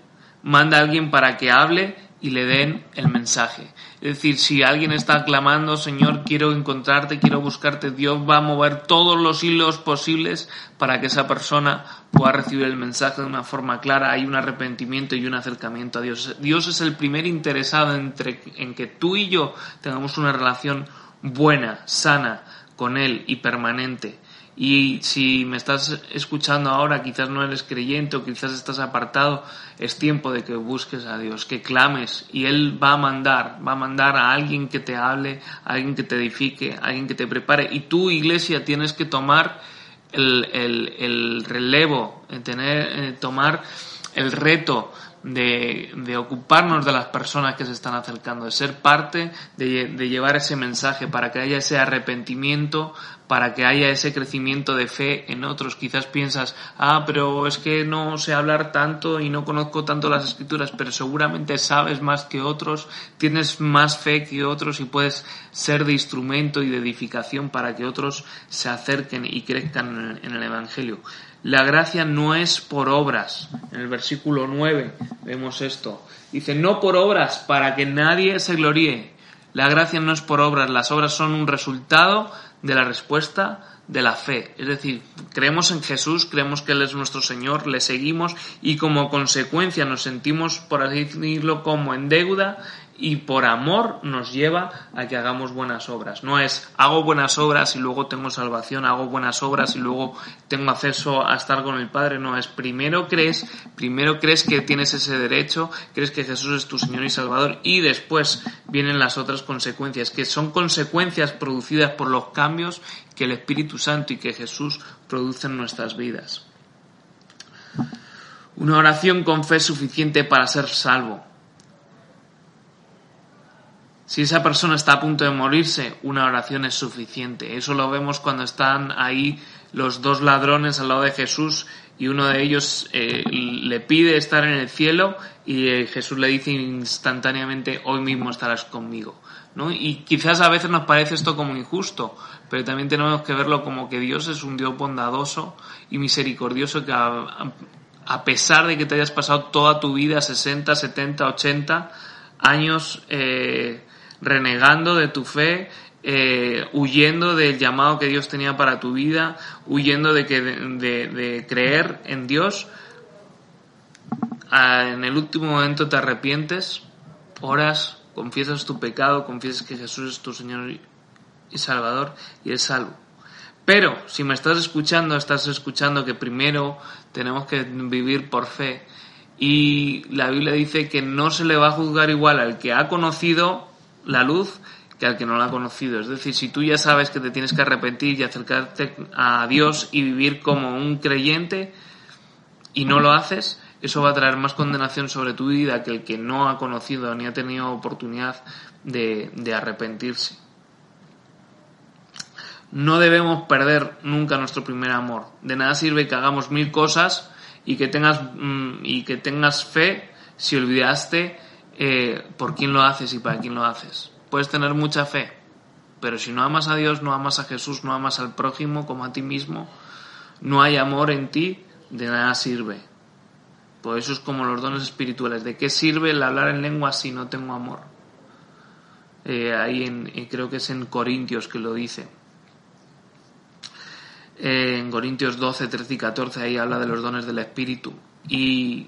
manda a alguien para que hable y le den el mensaje. Es decir, si alguien está clamando, Señor, quiero encontrarte, quiero buscarte, Dios va a mover todos los hilos posibles para que esa persona pueda recibir el mensaje de una forma clara. Hay un arrepentimiento y un acercamiento a Dios. Dios es el primer interesado entre, en que tú y yo tengamos una relación buena, sana con Él y permanente. Y si me estás escuchando ahora, quizás no eres creyente o quizás estás apartado, es tiempo de que busques a Dios, que clames y Él va a mandar, va a mandar a alguien que te hable, a alguien que te edifique, a alguien que te prepare. Y tú, iglesia, tienes que tomar el, el, el relevo, tener, eh, tomar el reto de, de, ocuparnos de las personas que se están acercando, de ser parte de, de, llevar ese mensaje para que haya ese arrepentimiento, para que haya ese crecimiento de fe en otros. Quizás piensas, ah, pero es que no sé hablar tanto y no conozco tanto las escrituras, pero seguramente sabes más que otros, tienes más fe que otros y puedes ser de instrumento y de edificación para que otros se acerquen y crezcan en el Evangelio. La gracia no es por obras. En el versículo 9 vemos esto. Dice, no por obras para que nadie se gloríe. La gracia no es por obras, las obras son un resultado de la respuesta de la fe. Es decir, creemos en Jesús, creemos que Él es nuestro Señor, le seguimos y como consecuencia nos sentimos, por así decirlo, como en deuda y por amor nos lleva a que hagamos buenas obras. No es hago buenas obras y luego tengo salvación, hago buenas obras y luego tengo acceso a estar con el Padre. No, es primero crees, primero crees que tienes ese derecho, crees que Jesús es tu Señor y Salvador y después vienen las otras consecuencias, que son consecuencias producidas por los cambios que el Espíritu Santo y que Jesús produce en nuestras vidas. Una oración con fe suficiente para ser salvo si esa persona está a punto de morirse, una oración es suficiente. Eso lo vemos cuando están ahí los dos ladrones al lado de Jesús y uno de ellos eh, le pide estar en el cielo y eh, Jesús le dice instantáneamente, hoy mismo estarás conmigo. ¿no? Y quizás a veces nos parece esto como injusto, pero también tenemos que verlo como que Dios es un Dios bondadoso y misericordioso que a, pesar de que te hayas pasado toda tu vida, 60, 70, 80 años, eh, renegando de tu fe, eh, huyendo del llamado que Dios tenía para tu vida, huyendo de, que, de, creer en Dios, ah, en el último momento te arrepientes, oras, confiesas tu pecado, confiesas que Jesús es tu Señor y Salvador y es salvo. Pero si me estás escuchando, estás escuchando que primero tenemos que vivir por fe y la Biblia dice que no se le va a juzgar igual al que ha conocido la luz que al que no la ha conocido. Es decir, si tú ya sabes que te tienes que arrepentir y acercarte a Dios y vivir como un creyente y no lo haces, eso va a traer más condenación sobre tu vida que el que no ha conocido ni ha tenido oportunidad de, arrepentirse. No debemos perder nunca nuestro primer amor. De nada sirve que hagamos mil cosas y que tengas, mm, y que tengas fe si olvidaste eh, por quién lo haces y para quién lo haces. Puedes tener mucha fe, pero si no amas a Dios, no amas a Jesús, no amas al prójimo como a ti mismo, no hay amor en ti, de nada sirve. Por eso es como los dones espirituales. ¿De qué sirve el hablar en lengua si no tengo amor? Eh, ahí en, creo que es en Corintios que lo dice. Eh, en Corintios 12, 13 y 14 ahí habla de los dones del Espíritu. Y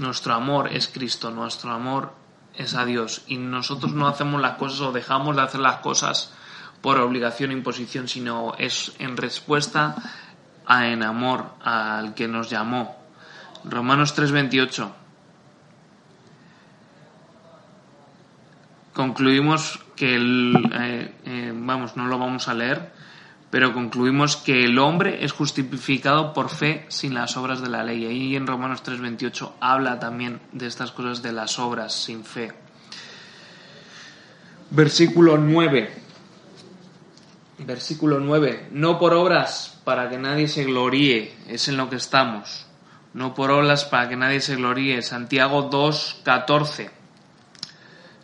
nuestro amor es Cristo, nuestro amor es a Dios y nosotros no hacemos las cosas o dejamos de hacer las cosas por obligación o imposición, sino es en respuesta a en amor al que nos llamó. Romanos 3:28. Concluimos que el, eh, eh, vamos, no lo vamos a leer, pero concluimos que el hombre es justificado por fe sin las obras de la ley. Y en Romanos 3:28 habla también de estas cosas de las obras sin fe. Versículo 9. Versículo 9. No por obras para que nadie se gloríe, es en lo que estamos. No por obras para que nadie se gloríe. Santiago 2:14.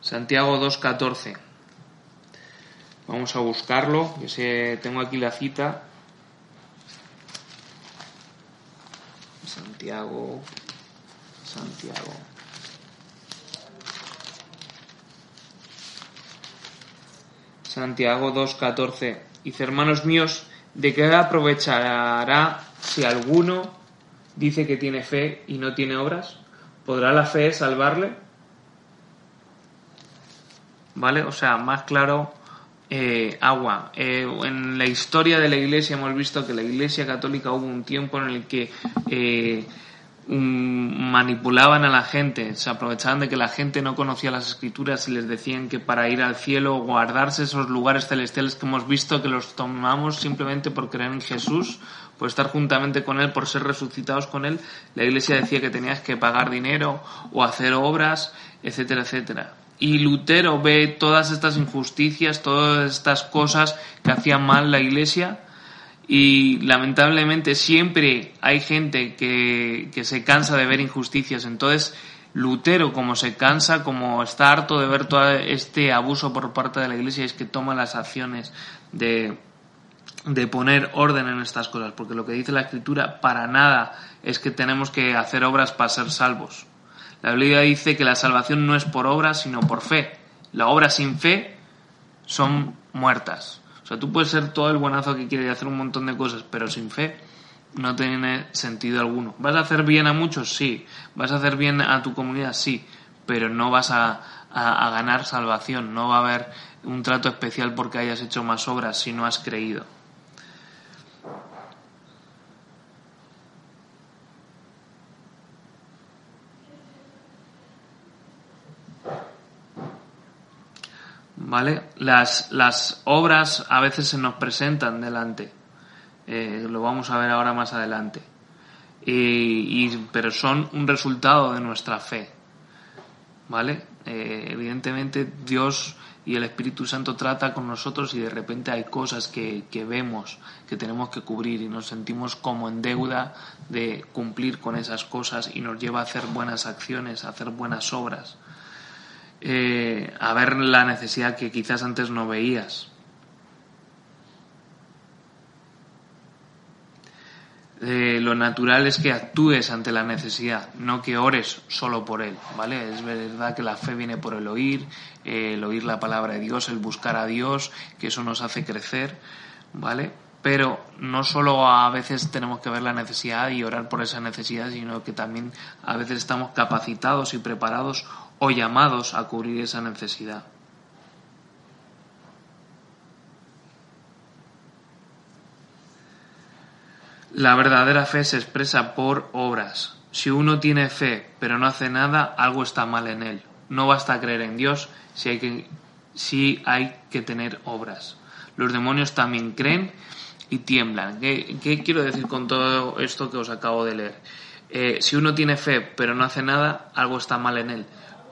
Santiago 2:14. Vamos a buscarlo, que sé, tengo aquí la cita. Santiago, Santiago. Santiago 2.14. Dice, hermanos míos, ¿de qué aprovechará si alguno dice que tiene fe y no tiene obras? ¿Podrá la fe salvarle? ¿Vale? O sea, más claro eh, agua. Eh, en la historia de la Iglesia hemos visto que la Iglesia católica hubo un tiempo en el que eh, manipulaban a la gente, se aprovechaban de que la gente no conocía las escrituras y les decían que para ir al cielo guardarse esos lugares celestiales que hemos visto que los tomamos simplemente por creer en Jesús, por estar juntamente con Él, por ser resucitados con Él, la Iglesia decía que tenías que pagar dinero o hacer obras, etcétera, etcétera. Y Lutero ve todas estas injusticias, todas estas cosas que hacía mal la Iglesia y lamentablemente siempre hay gente que, que, se cansa de ver injusticias. Entonces Lutero, como se cansa, como está harto de ver todo este abuso por parte de la Iglesia, es que toma las acciones de, de poner orden en estas cosas, porque lo que dice la escritura para nada es que tenemos que hacer obras para ser salvos. La Biblia dice que la salvación no es por obras, sino por fe. La obra sin fe son muertas. O sea, tú puedes ser todo el buenazo que quieres y hacer un montón de cosas, pero sin fe no tiene sentido alguno. ¿Vas a hacer bien a muchos? Sí. ¿Vas a hacer bien a tu comunidad? Sí. Pero no vas a, a ganar salvación. No va a haber un trato especial porque hayas hecho más obras si no has creído. ¿Vale? Las, las obras a veces se nos presentan delante. Eh, lo vamos a ver ahora más adelante. Y, pero son un resultado de nuestra fe. ¿Vale? Eh, evidentemente Dios y el Espíritu Santo trata con nosotros y de repente hay cosas que, que, vemos que tenemos que cubrir y nos sentimos como en deuda de cumplir con esas cosas y nos lleva a hacer buenas acciones, a hacer buenas obras eh, a ver la necesidad que quizás antes no veías. Lo natural es que actúes ante la necesidad, no que ores solo por él, ¿vale? Es verdad que la fe viene por el oír, el oír la palabra de Dios, el buscar a Dios, que eso nos hace crecer, ¿vale? Pero no solo a veces tenemos que ver la necesidad y orar por esa necesidad, sino que también a veces estamos capacitados y preparados o llamados a cubrir esa necesidad. La verdadera fe se expresa por obras. Si uno tiene fe pero no hace nada, algo está mal en él. No basta creer en Dios si hay que, si hay que tener obras. Los demonios también creen y tiemblan. ¿Qué, quiero decir con todo esto que os acabo de leer? Eh, si uno tiene fe pero no hace nada, algo está mal en él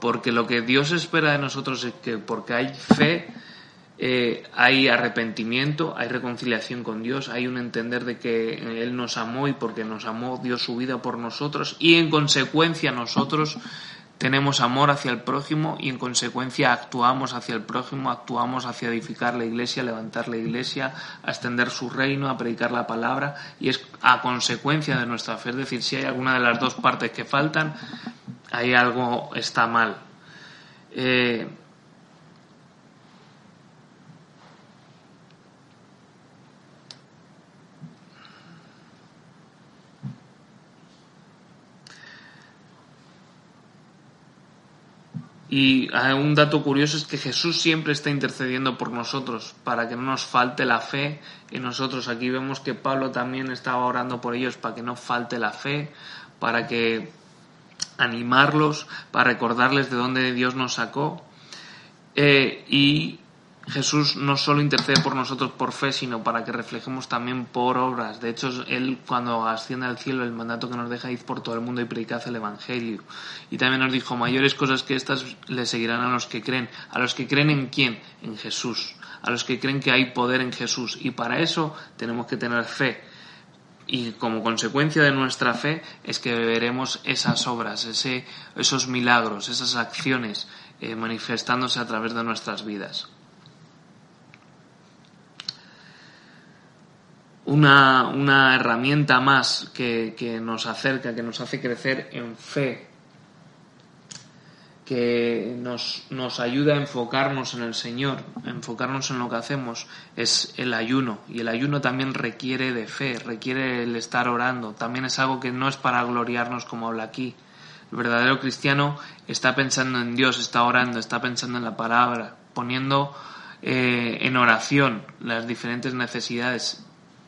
porque lo que Dios espera de nosotros es que porque hay fe, eh, hay arrepentimiento, hay reconciliación con Dios, hay un entender de que Él nos amó y porque nos amó dio su vida por nosotros y en consecuencia nosotros tenemos amor hacia el prójimo y en consecuencia actuamos hacia el prójimo, actuamos hacia edificar la iglesia, levantar la iglesia, a extender su reino, a predicar la palabra y es a consecuencia de nuestra fe. Es decir, si hay alguna de las dos partes que faltan, ahí algo está mal. Eh, y un dato curioso es que Jesús siempre está intercediendo por nosotros para que no nos falte la fe en nosotros. Aquí vemos que Pablo también estaba orando por ellos para que no falte la fe, para que animarlos, para recordarles de dónde Dios nos sacó. Eh, y Jesús no solo intercede por nosotros por fe, sino para que reflejemos también por obras. De hecho, Él cuando asciende al cielo, el mandato que nos deja ir por todo el mundo y predicad el Evangelio. Y también nos dijo, mayores cosas que estas le seguirán a los que creen. ¿A los que creen en quién? En Jesús. A los que creen que hay poder en Jesús. Y para eso tenemos que tener fe y como consecuencia de nuestra fe es que veremos esas obras, ese, esos milagros, esas acciones eh, manifestándose a través de nuestras vidas. Una, una herramienta más que, que nos acerca, que nos hace crecer en fe que nos, nos ayuda a enfocarnos en el Señor, enfocarnos en lo que hacemos, es el ayuno. Y el ayuno también requiere de fe, requiere el estar orando. También es algo que no es para gloriarnos como habla aquí. El verdadero cristiano está pensando en Dios, está orando, está pensando en la palabra, poniendo eh, en oración las diferentes necesidades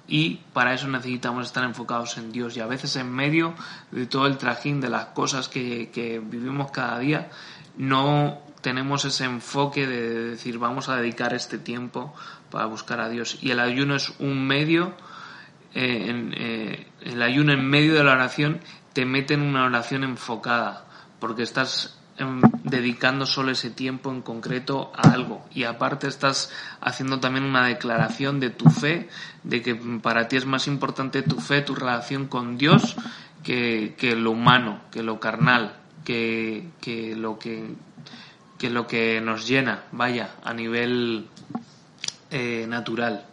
y para eso necesitamos estar enfocados en Dios y a veces en medio de todo el trajín de las cosas que, que vivimos cada día no tenemos ese enfoque de decir vamos a dedicar este tiempo para buscar a Dios y el ayuno es un medio eh, en, eh, el ayuno en medio de la oración te mete en una oración enfocada porque estás dedicando solo ese tiempo en concreto a algo. Y aparte estás haciendo también una declaración de tu fe, de que para ti es más importante tu fe, tu relación con Dios, que, lo humano, que lo carnal, que, lo que, que lo que nos llena, vaya, a nivel eh, natural.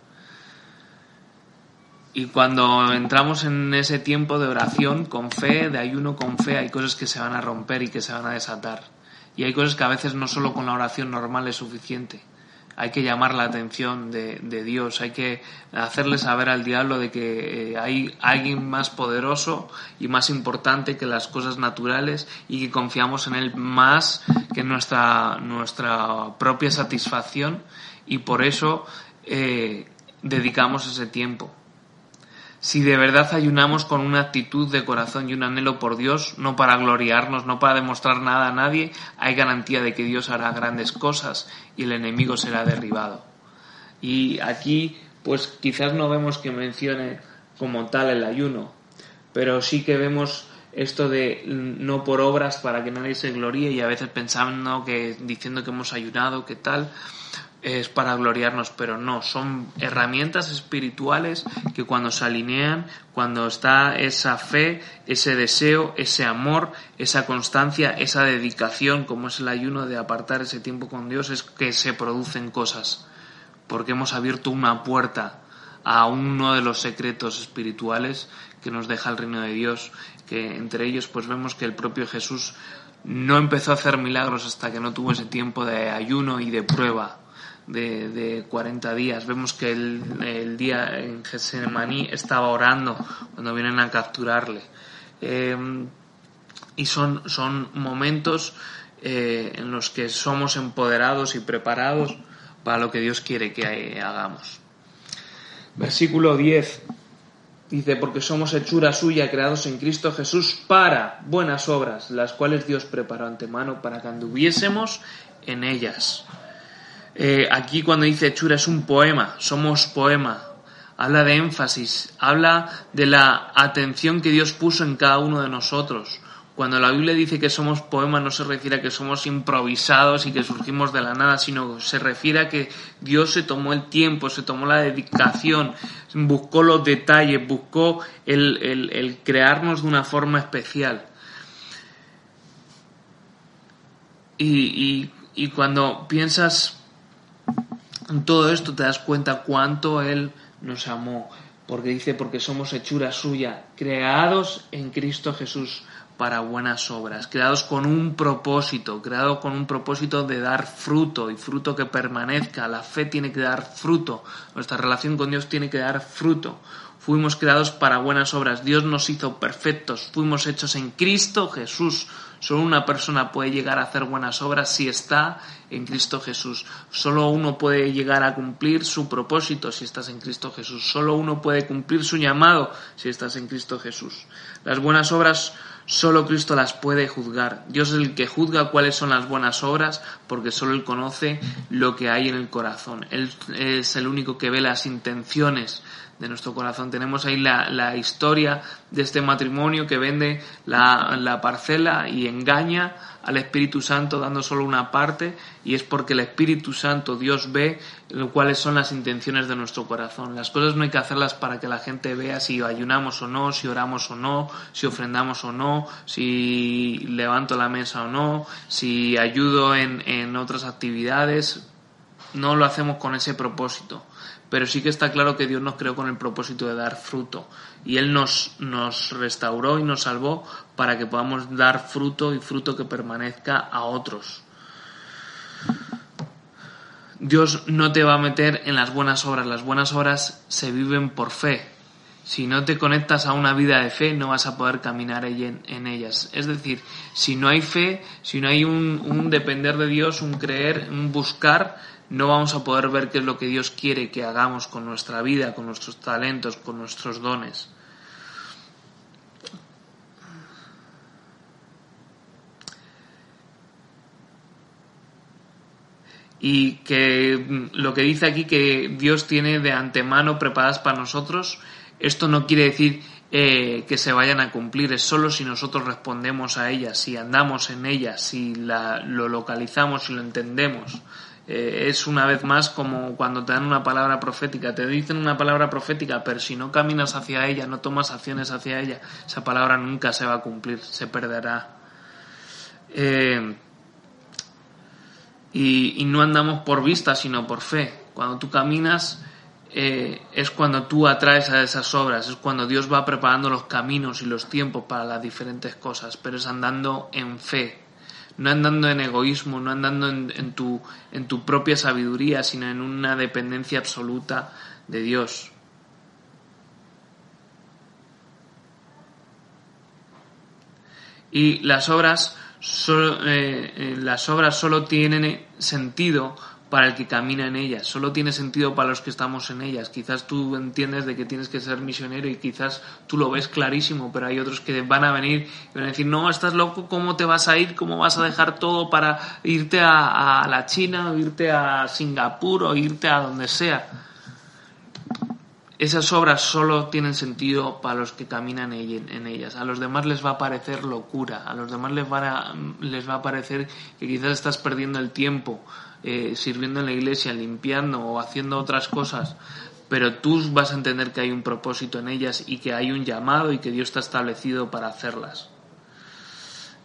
Y cuando entramos en ese tiempo de oración con fe, de ayuno con fe, hay cosas que se van a romper y que se van a desatar. Y hay cosas que a veces no solo con la oración normal es suficiente. Hay que llamar la atención de, Dios, hay que hacerle saber al diablo de que eh, hay alguien más poderoso y más importante que las cosas naturales y que confiamos en Él más que nuestra, nuestra propia satisfacción y por eso eh, dedicamos ese tiempo. Si de verdad ayunamos con una actitud de corazón y un anhelo por Dios, no para gloriarnos, no para demostrar nada a nadie, hay garantía de que Dios hará grandes cosas y el enemigo será derribado. Y aquí, pues quizás no vemos que mencione como tal el ayuno, pero sí que vemos esto de no por obras para que nadie se gloríe y a veces pensando que diciendo que hemos ayunado, que tal, es para gloriarnos, pero no, son herramientas espirituales que cuando se alinean, cuando está esa fe, ese deseo, ese amor, esa constancia, esa dedicación, como es el ayuno de apartar ese tiempo con Dios, es que se producen cosas, porque hemos abierto una puerta a uno de los secretos espirituales que nos deja el reino de Dios, que entre ellos pues vemos que el propio Jesús no empezó a hacer milagros hasta que no tuvo ese tiempo de ayuno y de prueba de, de 40 días. Vemos que el, día en Getsemaní estaba orando cuando vienen a capturarle. Eh, y son, son momentos eh, en los que somos empoderados y preparados para lo que Dios quiere que hagamos. Versículo 10 dice, porque somos hechura suya, creados en Cristo Jesús para buenas obras, las cuales Dios preparó antemano para que anduviésemos en ellas. Eh, aquí cuando dice hechura es un poema, somos poema, habla de énfasis, habla de la atención que Dios puso en cada uno de nosotros. Cuando la Biblia dice que somos poema no se refiere a que somos improvisados y que surgimos de la nada, sino se refiere a que Dios se tomó el tiempo, se tomó la dedicación, buscó los detalles, buscó el crearnos de una forma especial. Y cuando piensas en todo esto te das cuenta cuánto Él nos amó, porque dice, porque somos hechura suya, creados en Cristo Jesús para buenas obras, creados con un propósito, creados con un propósito de dar fruto y fruto que permanezca. La fe tiene que dar fruto, nuestra relación con Dios tiene que dar fruto. Fuimos creados para buenas obras, Dios nos hizo perfectos, fuimos hechos en Cristo Jesús. Solo una persona puede llegar a hacer buenas obras si está en Cristo Jesús. Solo uno puede llegar a cumplir su propósito si estás en Cristo Jesús. Solo uno puede cumplir su llamado si estás en Cristo Jesús. Las buenas obras solo Cristo las puede juzgar. Dios es el que juzga cuáles son las buenas obras porque solo Él conoce lo que hay en el corazón. Él es el único que ve las intenciones de nuestro corazón. Tenemos ahí la, historia de este matrimonio que vende la, la parcela y engaña al Espíritu Santo dando solo una parte y es porque el Espíritu Santo, Dios ve cuáles son las intenciones de nuestro corazón. Las cosas no hay que hacerlas para que la gente vea si ayunamos o no, si oramos o no, si ofrendamos o no, si levanto la mesa o no, si ayudo en, en otras actividades. No lo hacemos con ese propósito pero sí que está claro que Dios nos creó con el propósito de dar fruto y Él nos, nos restauró y nos salvó para que podamos dar fruto y fruto que permanezca a otros. Dios no te va a meter en las buenas obras, las buenas obras se viven por fe. Si no te conectas a una vida de fe, no vas a poder caminar en, ellas. Es decir, si no hay fe, si no hay un, un depender de Dios, un creer, un buscar, no vamos a poder ver qué es lo que Dios quiere que hagamos con nuestra vida, con nuestros talentos, con nuestros dones. Y que mm, lo que dice aquí que Dios tiene de antemano preparadas para nosotros, esto no quiere decir eh, que se vayan a cumplir, es solo si nosotros respondemos a ellas, si andamos en ellas, si lo localizamos, si lo entendemos. Eh, es una vez más como cuando te dan una palabra profética, te dicen una palabra profética, pero si no caminas hacia ella, no tomas acciones hacia ella, esa palabra nunca se va a cumplir, se perderá. Eh, y, no andamos por vista, sino por fe. Cuando tú caminas, eh, es cuando tú atraes a esas obras, es cuando Dios va preparando los caminos y los tiempos para las diferentes cosas, pero es andando en fe, no andando en egoísmo, no andando en, tu, en tu propia sabiduría, sino en una dependencia absoluta de Dios. Y las obras, solo, eh, eh, las obras solo tienen sentido para el que camina en ellas, solo tiene sentido para los que estamos en ellas. Quizás tú entiendes de que tienes que ser misionero y quizás tú lo ves clarísimo, pero hay otros que van a venir y van a decir, no, estás loco, ¿cómo te vas a ir? ¿Cómo vas a dejar todo para irte a, la China o irte a Singapur o irte a donde sea? Esas obras solo tienen sentido para los que caminan en ellas. A los demás les va a parecer locura, a los demás les va les va a parecer que quizás estás perdiendo el tiempo, eh, sirviendo en la iglesia, limpiando o haciendo otras cosas, pero tú vas a entender que hay un propósito en ellas y que hay un llamado y que Dios está establecido para hacerlas.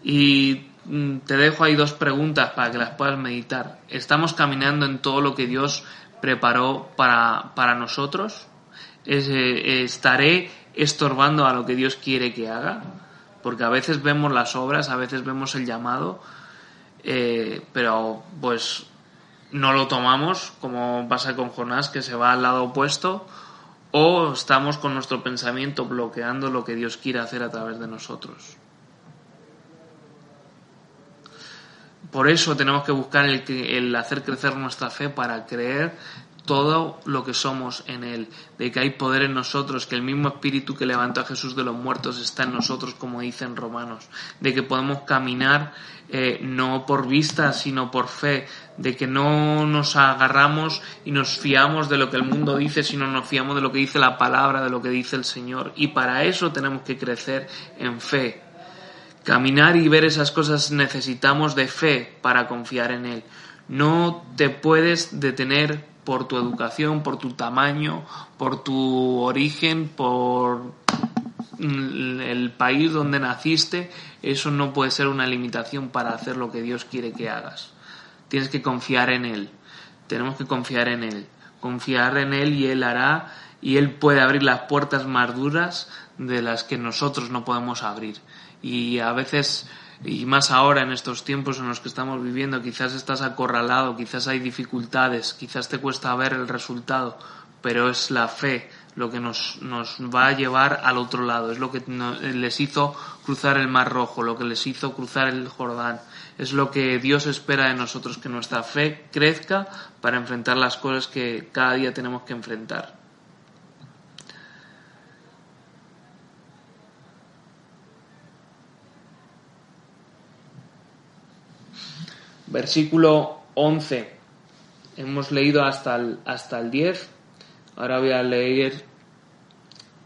Y mm, te dejo ahí dos preguntas para que las puedas meditar. ¿Estamos caminando en todo lo que Dios preparó para, para nosotros? Eh, ¿Estaré estorbando a lo que Dios quiere que haga? Porque a veces vemos las obras, a veces vemos el llamado, eh, pero pues no lo tomamos, como pasa con Jonás, que se va al lado opuesto, o estamos con nuestro pensamiento bloqueando lo que Dios quiere hacer a través de nosotros. Por eso tenemos que buscar el, el hacer crecer nuestra fe para creer todo lo que somos en Él, de que hay poder en nosotros, que el mismo Espíritu que levantó a Jesús de los muertos está en nosotros, como dicen Romanos, de que podemos caminar eh, no por vista, sino por fe, de que no nos agarramos y nos fiamos de lo que el mundo dice, sino nos fiamos de lo que dice la palabra, de lo que dice el Señor. Y para eso tenemos que crecer en fe. Caminar y ver esas cosas necesitamos de fe para confiar en Él. No te puedes detener por tu educación, por tu tamaño, por tu origen, por el país donde naciste, eso no puede ser una limitación para hacer lo que Dios quiere que hagas. Tienes que confiar en Él. Tenemos que confiar en Él. Confiar en Él y Él hará y Él puede abrir las puertas más duras de las que nosotros no podemos abrir. Y a veces y más ahora en estos tiempos en los que estamos viviendo, quizás estás acorralado, quizás hay dificultades, quizás te cuesta ver el resultado, pero es la fe lo que nos, nos va a llevar al otro lado, es lo que les hizo cruzar el Mar Rojo, lo que les hizo cruzar el Jordán, es lo que Dios espera de nosotros, que nuestra fe crezca para enfrentar las cosas que cada día tenemos que enfrentar. versículo 11. Hemos leído hasta el, hasta el 10. Ahora voy a leer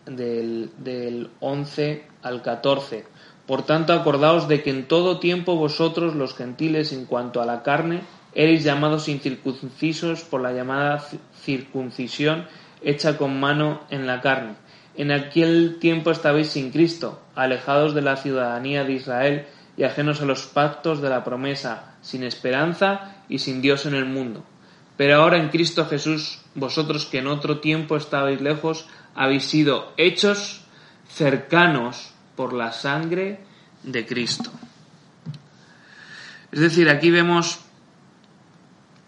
del, del 11 al 14. Por tanto, acordaos de que en todo tiempo vosotros, los gentiles, en cuanto a la carne, erais llamados incircuncisos por la llamada circuncisión hecha con mano en la carne. En aquel tiempo estabais sin Cristo, alejados de la ciudadanía de Israel y ajenos a los pactos de la promesa, sin esperanza y sin Dios en el mundo. Pero ahora en Cristo Jesús, vosotros que en otro tiempo estabais lejos, habéis sido hechos cercanos por la sangre de Cristo. Es decir, aquí vemos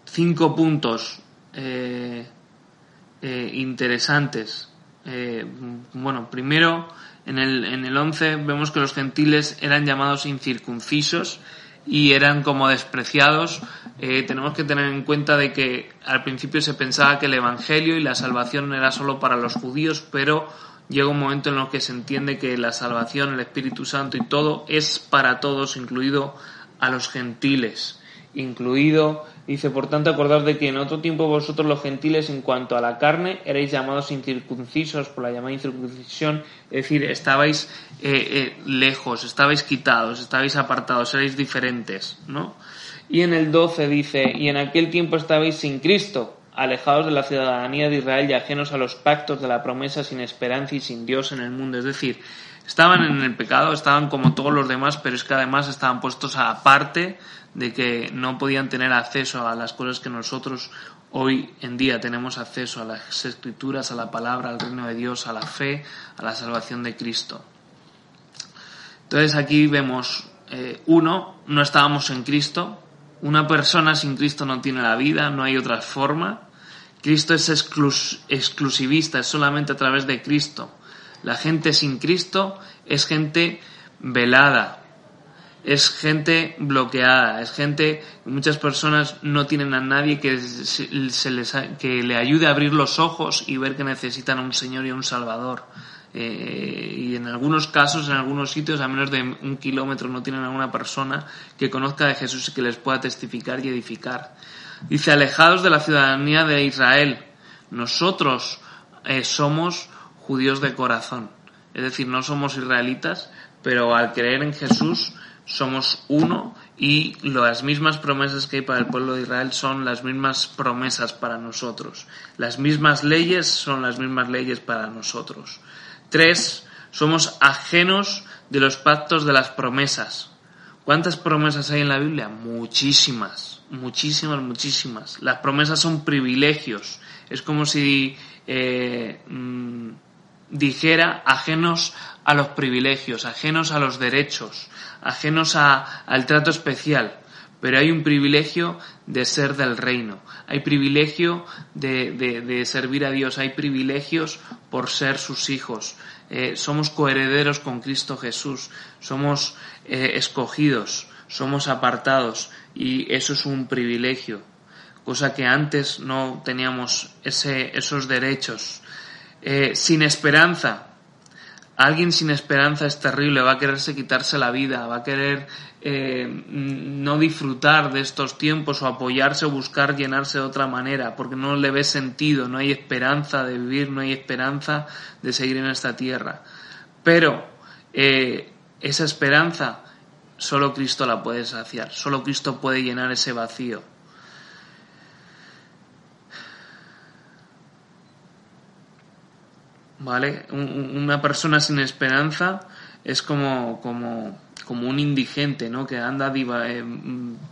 cinco puntos eh, eh, interesantes. Eh, bueno, primero, en el, en el 11 vemos que los gentiles eran llamados incircuncisos y eran como despreciados. Eh, tenemos que tener en cuenta de que al principio se pensaba que el Evangelio y la salvación era solo para los judíos, pero llega un momento en el que se entiende que la salvación, el Espíritu Santo y todo es para todos, incluido a los gentiles, incluido Dice, por tanto, acordaos de que en otro tiempo vosotros los gentiles en cuanto a la carne erais llamados incircuncisos por la llamada incircuncisión, es decir, estabais eh, eh, lejos, estabais quitados, estabais apartados, erais diferentes, ¿no? Y en el 12 dice, y en aquel tiempo estabais sin Cristo, alejados de la ciudadanía de Israel y ajenos a los pactos de la promesa, sin esperanza y sin Dios en el mundo. Es decir, estaban en el pecado, estaban como todos los demás, pero es que además estaban puestos aparte de que no podían tener acceso a las cosas que nosotros hoy en día tenemos acceso a las escrituras, a la palabra, al reino de Dios, a la fe, a la salvación de Cristo. Entonces aquí vemos, eh, uno, no estábamos en Cristo, una persona sin Cristo no tiene la vida, no hay otra forma. Cristo es exclusivista, es solamente a través de Cristo. La gente sin Cristo es gente velada, es gente bloqueada, es gente, muchas personas no tienen a nadie que, se les, que le ayude a abrir los ojos y ver que necesitan a un Señor y a un Salvador. Eh, y en algunos casos, en algunos sitios, a menos de un kilómetro no tienen a una persona que conozca de Jesús y que les pueda testificar y edificar. Dice, alejados de la ciudadanía de Israel, nosotros eh, somos judíos de corazón. Es decir, no somos israelitas, pero al creer en Jesús somos uno y las mismas promesas que hay para el pueblo de Israel son las mismas promesas para nosotros. Las mismas leyes son las mismas leyes para nosotros. Tres, somos ajenos de los pactos de las promesas. ¿Cuántas promesas hay en la Biblia? Muchísimas, muchísimas, muchísimas. Las promesas son privilegios. Es como si eh, mm, dijera ajenos a los privilegios, ajenos a los derechos, ajenos al trato especial. Pero hay un privilegio de ser del reino, hay privilegio de, servir a Dios, hay privilegios por ser sus hijos. Eh, somos coherederos con Cristo Jesús, somos eh, escogidos, somos apartados. Y eso es un privilegio, cosa que antes no teníamos ese, esos derechos. Eh, sin esperanza, Alguien sin esperanza es terrible, va a quererse quitarse la vida, va a querer eh, no disfrutar de estos tiempos o apoyarse o buscar llenarse de otra manera, porque no le ve sentido, no hay esperanza de vivir, no hay esperanza de seguir en esta tierra. Pero eh, esa esperanza solo Cristo la puede saciar, solo Cristo puede llenar ese vacío. ¿Vale? una persona sin esperanza es como, como, como un indigente, ¿no? Que anda eh,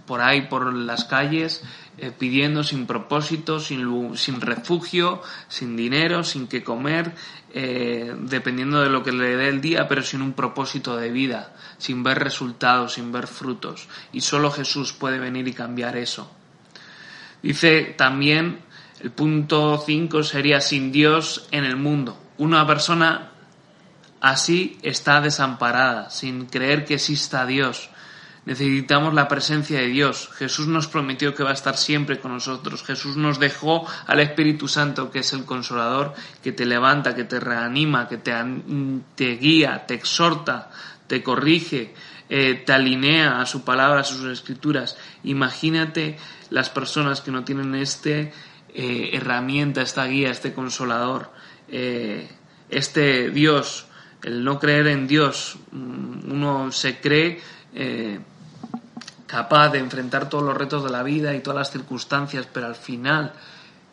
por ahí, por las calles, eh, pidiendo sin propósito, sin, sin refugio, sin dinero, sin qué comer, eh, dependiendo de lo que le dé el día, pero sin un propósito de vida, sin ver resultados, sin ver frutos. Y solo Jesús puede venir y cambiar eso. Dice también, el punto 5 sería sin Dios en el mundo. Una persona así está desamparada, sin creer que exista Dios. Necesitamos la presencia de Dios. Jesús nos prometió que va a estar siempre con nosotros. Jesús nos dejó al Espíritu Santo, que es el consolador, que te levanta, que te reanima, que te, te guía, te exhorta, te corrige, eh, te alinea a su palabra, a sus escrituras. Imagínate las personas que no tienen este eh, herramienta, esta guía, este consolador. Eh, este Dios, el no creer en Dios, mm, uno se cree eh, capaz de enfrentar todos los retos de la vida y todas las circunstancias, pero al final,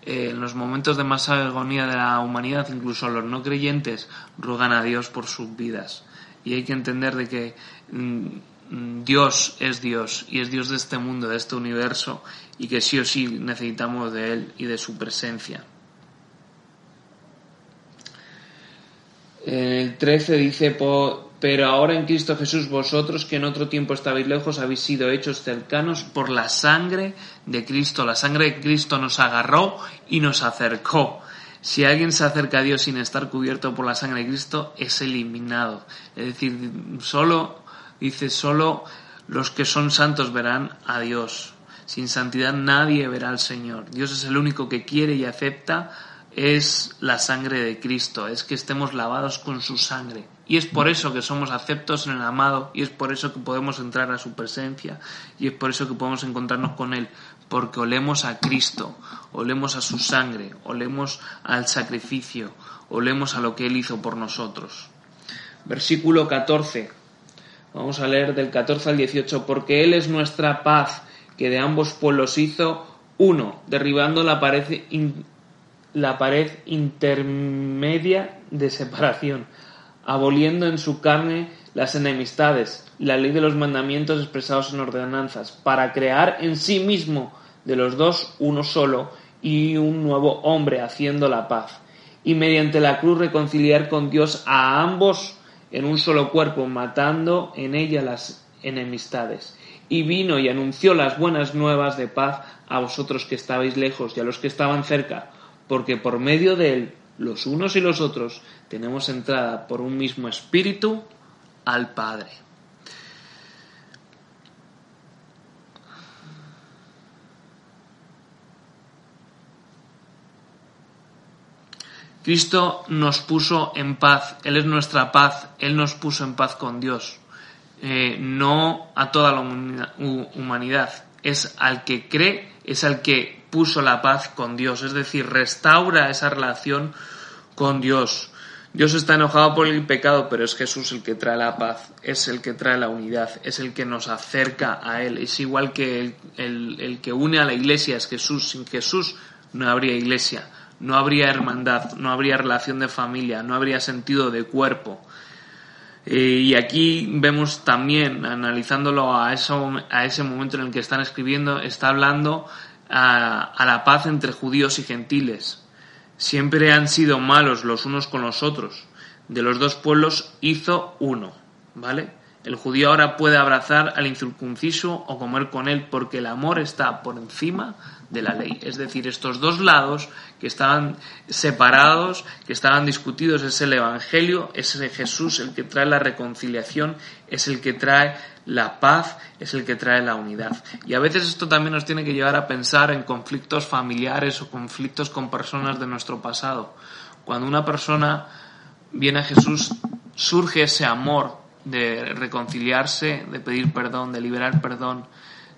eh, en los momentos de más agonía de la humanidad, incluso los no creyentes ruegan a Dios por sus vidas. Y hay que entender de que mm, Dios es Dios y es Dios de este mundo, de este universo, y que sí o sí necesitamos de Él y de su presencia. El 13 dice, pero ahora en Cristo Jesús vosotros que en otro tiempo estabais lejos habéis sido hechos cercanos por la sangre de Cristo. La sangre de Cristo nos agarró y nos acercó. Si alguien se acerca a Dios sin estar cubierto por la sangre de Cristo, es eliminado. Es decir, solo, dice, solo los que son santos verán a Dios. Sin santidad nadie verá al Señor. Dios es el único que quiere y acepta es la sangre de Cristo, es que estemos lavados con su sangre. Y es por eso que somos aceptos en el amado, y es por eso que podemos entrar a su presencia, y es por eso que podemos encontrarnos con Él, porque olemos a Cristo, olemos a su sangre, olemos al sacrificio, olemos a lo que Él hizo por nosotros. Versículo 14. Vamos a leer del 14 al 18, porque Él es nuestra paz, que de ambos pueblos hizo Uno, derribando la pared, la pared intermedia de separación, aboliendo en su carne las enemistades la ley de los mandamientos expresados en ordenanzas, para crear en sí mismo de los dos uno solo y un nuevo hombre haciendo la paz, y mediante la cruz reconciliar con Dios a ambos en un solo cuerpo, matando en ella las enemistades. Y vino y anunció las buenas nuevas de paz a vosotros que estabais lejos y a los que estaban cerca, porque por medio de él, los unos y los otros, tenemos entrada por un mismo espíritu al Padre. Cristo nos puso en paz, Él es nuestra paz, Él nos puso en paz con Dios, eh, no a toda la humanidad, es al que cree, es al que puso la paz con Dios, es decir, restaura esa relación con Dios. Dios está enojado por el pecado, pero es Jesús el que trae la paz, es el que trae la unidad, es el que nos acerca a Él. Es igual que el, el que une a la iglesia, es Jesús. Sin Jesús no habría iglesia no habría hermandad, no habría relación de familia, no habría sentido de cuerpo. Eh, y aquí vemos también, analizándolo a, eso, a ese momento en el que están escribiendo, está hablando a, a la paz entre judíos y gentiles. Siempre han sido malos los unos con los otros. De los dos pueblos hizo uno, ¿vale? El judío ahora puede abrazar al incircunciso o comer con él porque el amor está por encima de la ley. Es decir, estos dos lados que estaban separados, que estaban discutidos, es el Evangelio, es el Jesús el que trae la reconciliación, es el que trae la paz, es el que trae la unidad. Y a veces esto también nos tiene que llevar a pensar en conflictos familiares o conflictos con personas de nuestro pasado. Cuando una persona viene a Jesús, surge ese amor de reconciliarse, de pedir perdón, de liberar perdón,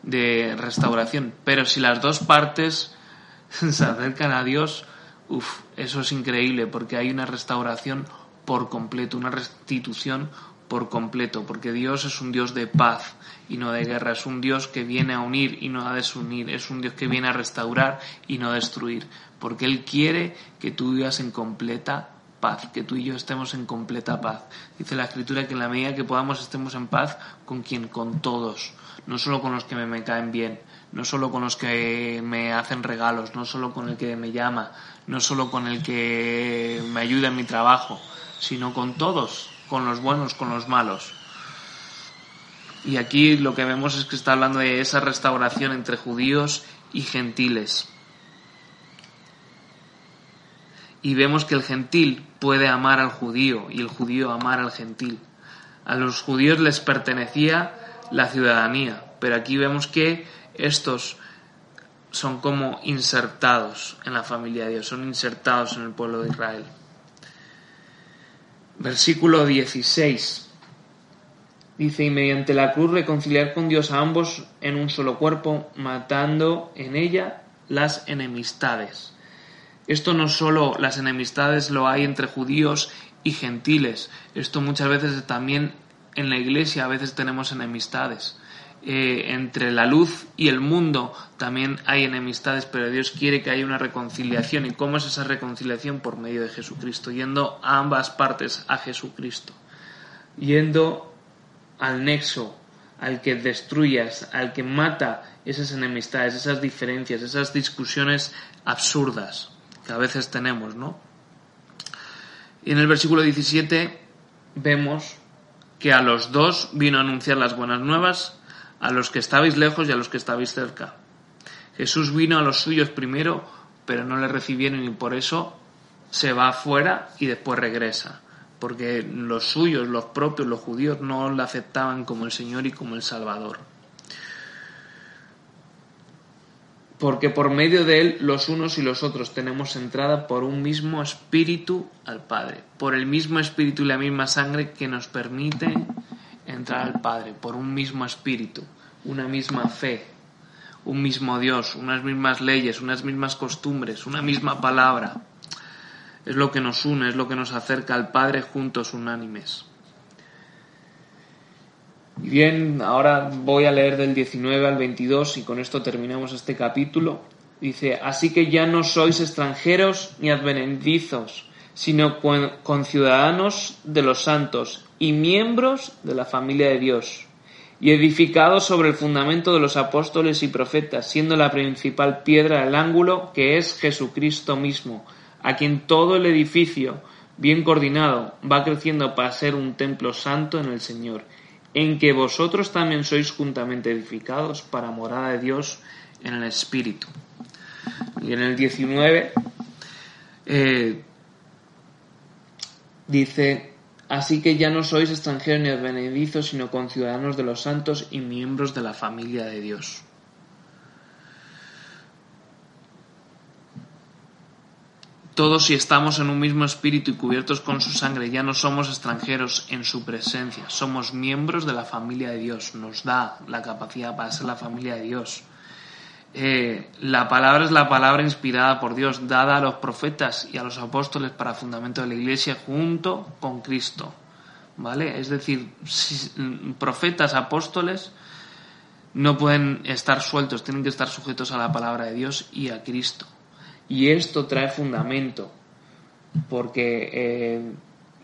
de restauración. Pero si las dos partes se acercan a Dios, uff, eso es increíble porque hay una restauración por completo, una restitución por completo, porque Dios es un Dios de paz y no de guerra, es un Dios que viene a unir y no a desunir, es un Dios que viene a restaurar y no a destruir, porque Él quiere que tú vivas en completa paz, que tú y yo estemos en completa paz. Dice la Escritura que en la medida que podamos estemos en paz con quien, con todos, no solo con los que me, caen bien, no solo con los que me hacen regalos, no solo con el que me llama, no solo con el que me ayuda en mi trabajo, sino con todos, con los buenos, con los malos. Y aquí lo que vemos es que está hablando de esa restauración entre judíos y gentiles y vemos que el gentil puede amar al judío y el judío amar al gentil. A los judíos les pertenecía la ciudadanía, pero aquí vemos que estos son como insertados en la familia de Dios, son insertados en el pueblo de Israel. Versículo 16. Dice, y mediante la cruz reconciliar con Dios a ambos en un solo cuerpo, matando en ella las enemistades. Esto no solo las enemistades lo hay entre judíos y gentiles, esto muchas veces también en la iglesia a veces tenemos enemistades. Eh, entre la luz y el mundo también hay enemistades, pero Dios quiere que haya una reconciliación. ¿Y cómo es esa reconciliación? Por medio de Jesucristo, yendo a ambas partes a Jesucristo, yendo al nexo, al que destruyas, al que mata esas enemistades, esas diferencias, esas discusiones absurdas a veces tenemos, ¿no? Y en el versículo 17 vemos que a los dos vino a anunciar las buenas nuevas, a los que estabais lejos y a los que estabais cerca. Jesús vino a los suyos primero, pero no le recibieron y por eso se va afuera y después regresa, porque los suyos, los propios, los judíos, no le aceptaban como el Señor y como el Salvador. Porque por medio de él los unos y los otros tenemos entrada por un mismo espíritu al Padre, por el mismo espíritu y la misma sangre que nos permite entrar al Padre, por un mismo espíritu, una misma fe, un mismo Dios, unas mismas leyes, unas mismas costumbres, una misma palabra. Es lo que nos une, es lo que nos acerca al Padre juntos unánimes. Bien, ahora voy a leer del 19 al 22 y con esto terminamos este capítulo. Dice, así que ya no sois extranjeros ni advenedizos, sino conciudadanos de los santos y miembros de la familia de Dios, y edificados sobre el fundamento de los apóstoles y profetas, siendo la principal piedra del ángulo, que es Jesucristo mismo, a quien todo el edificio, bien coordinado, va creciendo para ser un templo santo en el Señor, en que vosotros también sois juntamente edificados para morada de Dios en el Espíritu. Y en el 19 eh, dice, así que ya no sois extranjeros ni advenedizos, sino conciudadanos de los santos y miembros de la familia de Dios. Todos si estamos en un mismo espíritu y cubiertos con su sangre, ya no somos extranjeros en su presencia, somos miembros de la familia de Dios, nos da la capacidad para ser la familia de Dios. Eh, la palabra es la palabra inspirada por Dios, dada a los profetas y a los apóstoles para fundamento de la iglesia junto con Cristo. ¿Vale? Es decir, profetas, apóstoles no pueden estar sueltos, tienen que estar sujetos a la palabra de Dios y a Cristo. Y esto trae fundamento, porque eh,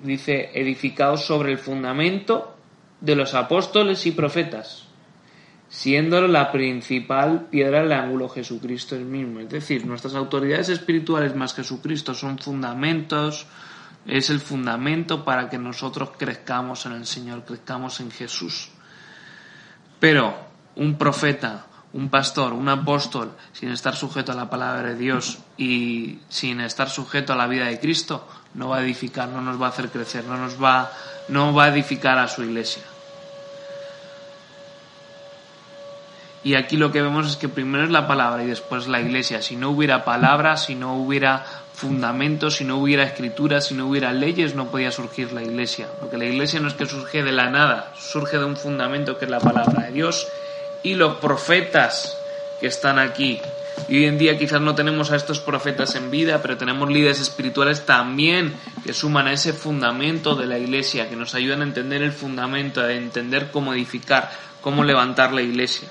dice, edificados sobre el fundamento de los apóstoles y profetas siendo la principal piedra del ángulo Jesucristo el mismo. Es decir, nuestras autoridades espirituales más Jesucristo son fundamentos, es el fundamento para que nosotros crezcamos en el Señor, crezcamos en Jesús. Pero un profeta, un pastor, un apóstol, sin estar sujeto a la palabra de Dios y sin estar sujeto a la vida de Cristo, no va a edificar, no nos va a hacer crecer, no nos va, no va a edificar a su iglesia. Y aquí lo que vemos es que primero es la palabra y después la iglesia. Si no hubiera palabra, si no hubiera fundamentos, si no hubiera escritura, si no hubiera leyes, no podía surgir la iglesia. Porque la iglesia no es que surge de la nada, surge de un fundamento que es la palabra de Dios. Y los profetas que están aquí. Y hoy en día quizás no tenemos a estos profetas en vida, pero tenemos líderes espirituales también que suman a ese fundamento de la iglesia, que nos ayudan a entender el fundamento, a entender cómo edificar, cómo levantar la iglesia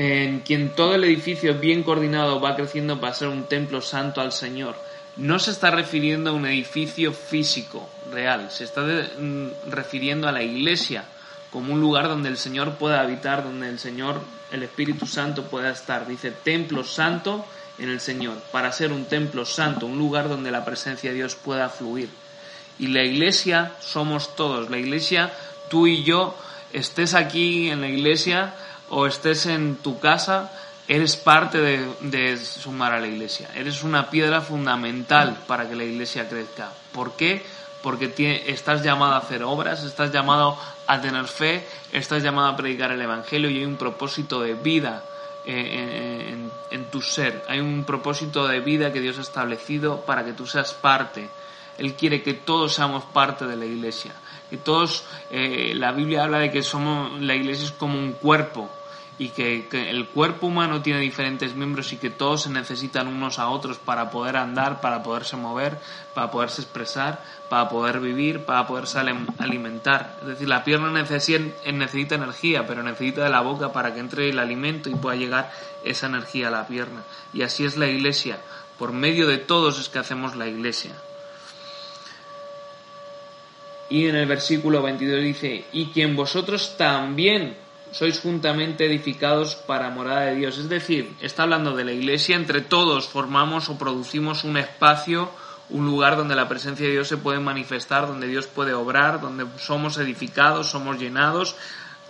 en quien todo el edificio bien coordinado va creciendo para ser un templo santo al Señor. No se está refiriendo a un edificio físico real, se está mm, refiriendo a la iglesia como un lugar donde el Señor pueda habitar, donde el Señor, el Espíritu Santo pueda estar. Dice templo santo en el Señor, para ser un templo santo, un lugar donde la presencia de Dios pueda fluir. Y la iglesia somos todos, la iglesia, tú y yo, estés aquí en la iglesia, o estés en tu casa, eres parte de, sumar a la iglesia. Eres una piedra fundamental para que la iglesia crezca. ¿Por qué? Porque estás llamado a hacer obras, estás llamado a tener fe, estás llamado a predicar el Evangelio y hay un propósito de vida eh, en, tu ser. Hay un propósito de vida que Dios ha establecido para que tú seas parte. Él quiere que todos seamos parte de la iglesia. Que todos, eh, la Biblia habla de que somos, la iglesia es como un cuerpo y que, el cuerpo humano tiene diferentes miembros y que todos se necesitan unos a otros para poder andar, para poderse mover, para poderse expresar, para poder vivir, para poderse alimentar. Es decir, la pierna necesita, necesita energía, pero necesita de la boca para que entre el alimento y pueda llegar esa energía a la pierna. Y así es la iglesia. Por medio de todos es que hacemos la iglesia. Y en el versículo 22 dice, y quien vosotros también sois juntamente edificados para morada de Dios. Es decir, está hablando de la iglesia, entre todos formamos o producimos un espacio, un lugar donde la presencia de Dios se puede manifestar, donde Dios puede obrar, donde somos edificados, somos llenados,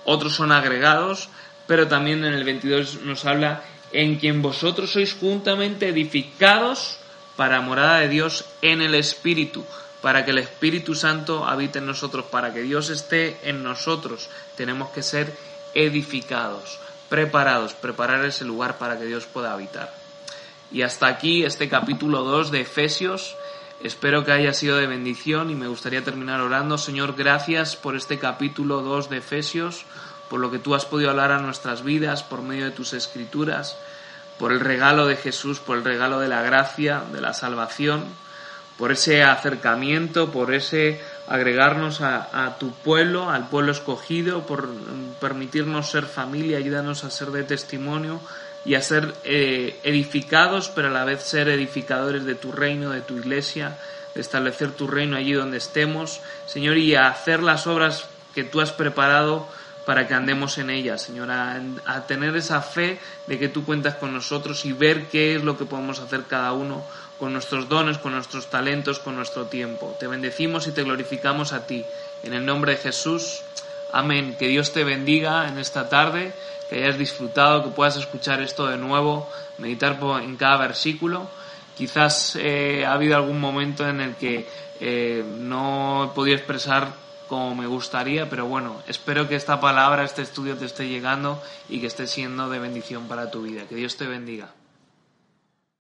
otros son agregados, pero también en el 22 nos habla en quien vosotros sois juntamente edificados para morada de Dios en el Espíritu, para que el Espíritu Santo habite en nosotros, para que Dios esté en nosotros. Tenemos que ser edificados, preparados, preparar ese lugar para que Dios pueda habitar. Y hasta aquí este capítulo 2 de Efesios. Espero que haya sido de bendición y me gustaría terminar orando. Señor, gracias por este capítulo 2 de Efesios, por lo que tú has podido hablar a nuestras vidas por medio de tus escrituras, por el regalo de Jesús, por el regalo de la gracia, de la salvación, por ese acercamiento, por ese agregarnos a, tu pueblo, al pueblo escogido, por permitirnos ser familia, ayúdanos a ser de testimonio. y a ser eh, edificados, pero a la vez ser edificadores de tu reino, de tu iglesia, de establecer tu reino allí donde estemos, Señor, y a hacer las obras que tú has preparado para que andemos en ellas, Señor, a, a, tener esa fe de que tú cuentas con nosotros y ver qué es lo que podemos hacer cada uno con nuestros dones, con nuestros talentos, con nuestro tiempo. Te bendecimos y te glorificamos a ti. En el nombre de Jesús. Amén. Que Dios te bendiga en esta tarde, que hayas disfrutado, que puedas escuchar esto de nuevo, meditar en cada versículo. Quizás eh, ha habido algún momento en el que eh, no he podido expresar como me gustaría, pero bueno, espero que esta palabra, este estudio te esté llegando y que esté siendo de bendición para tu vida. Que Dios te bendiga.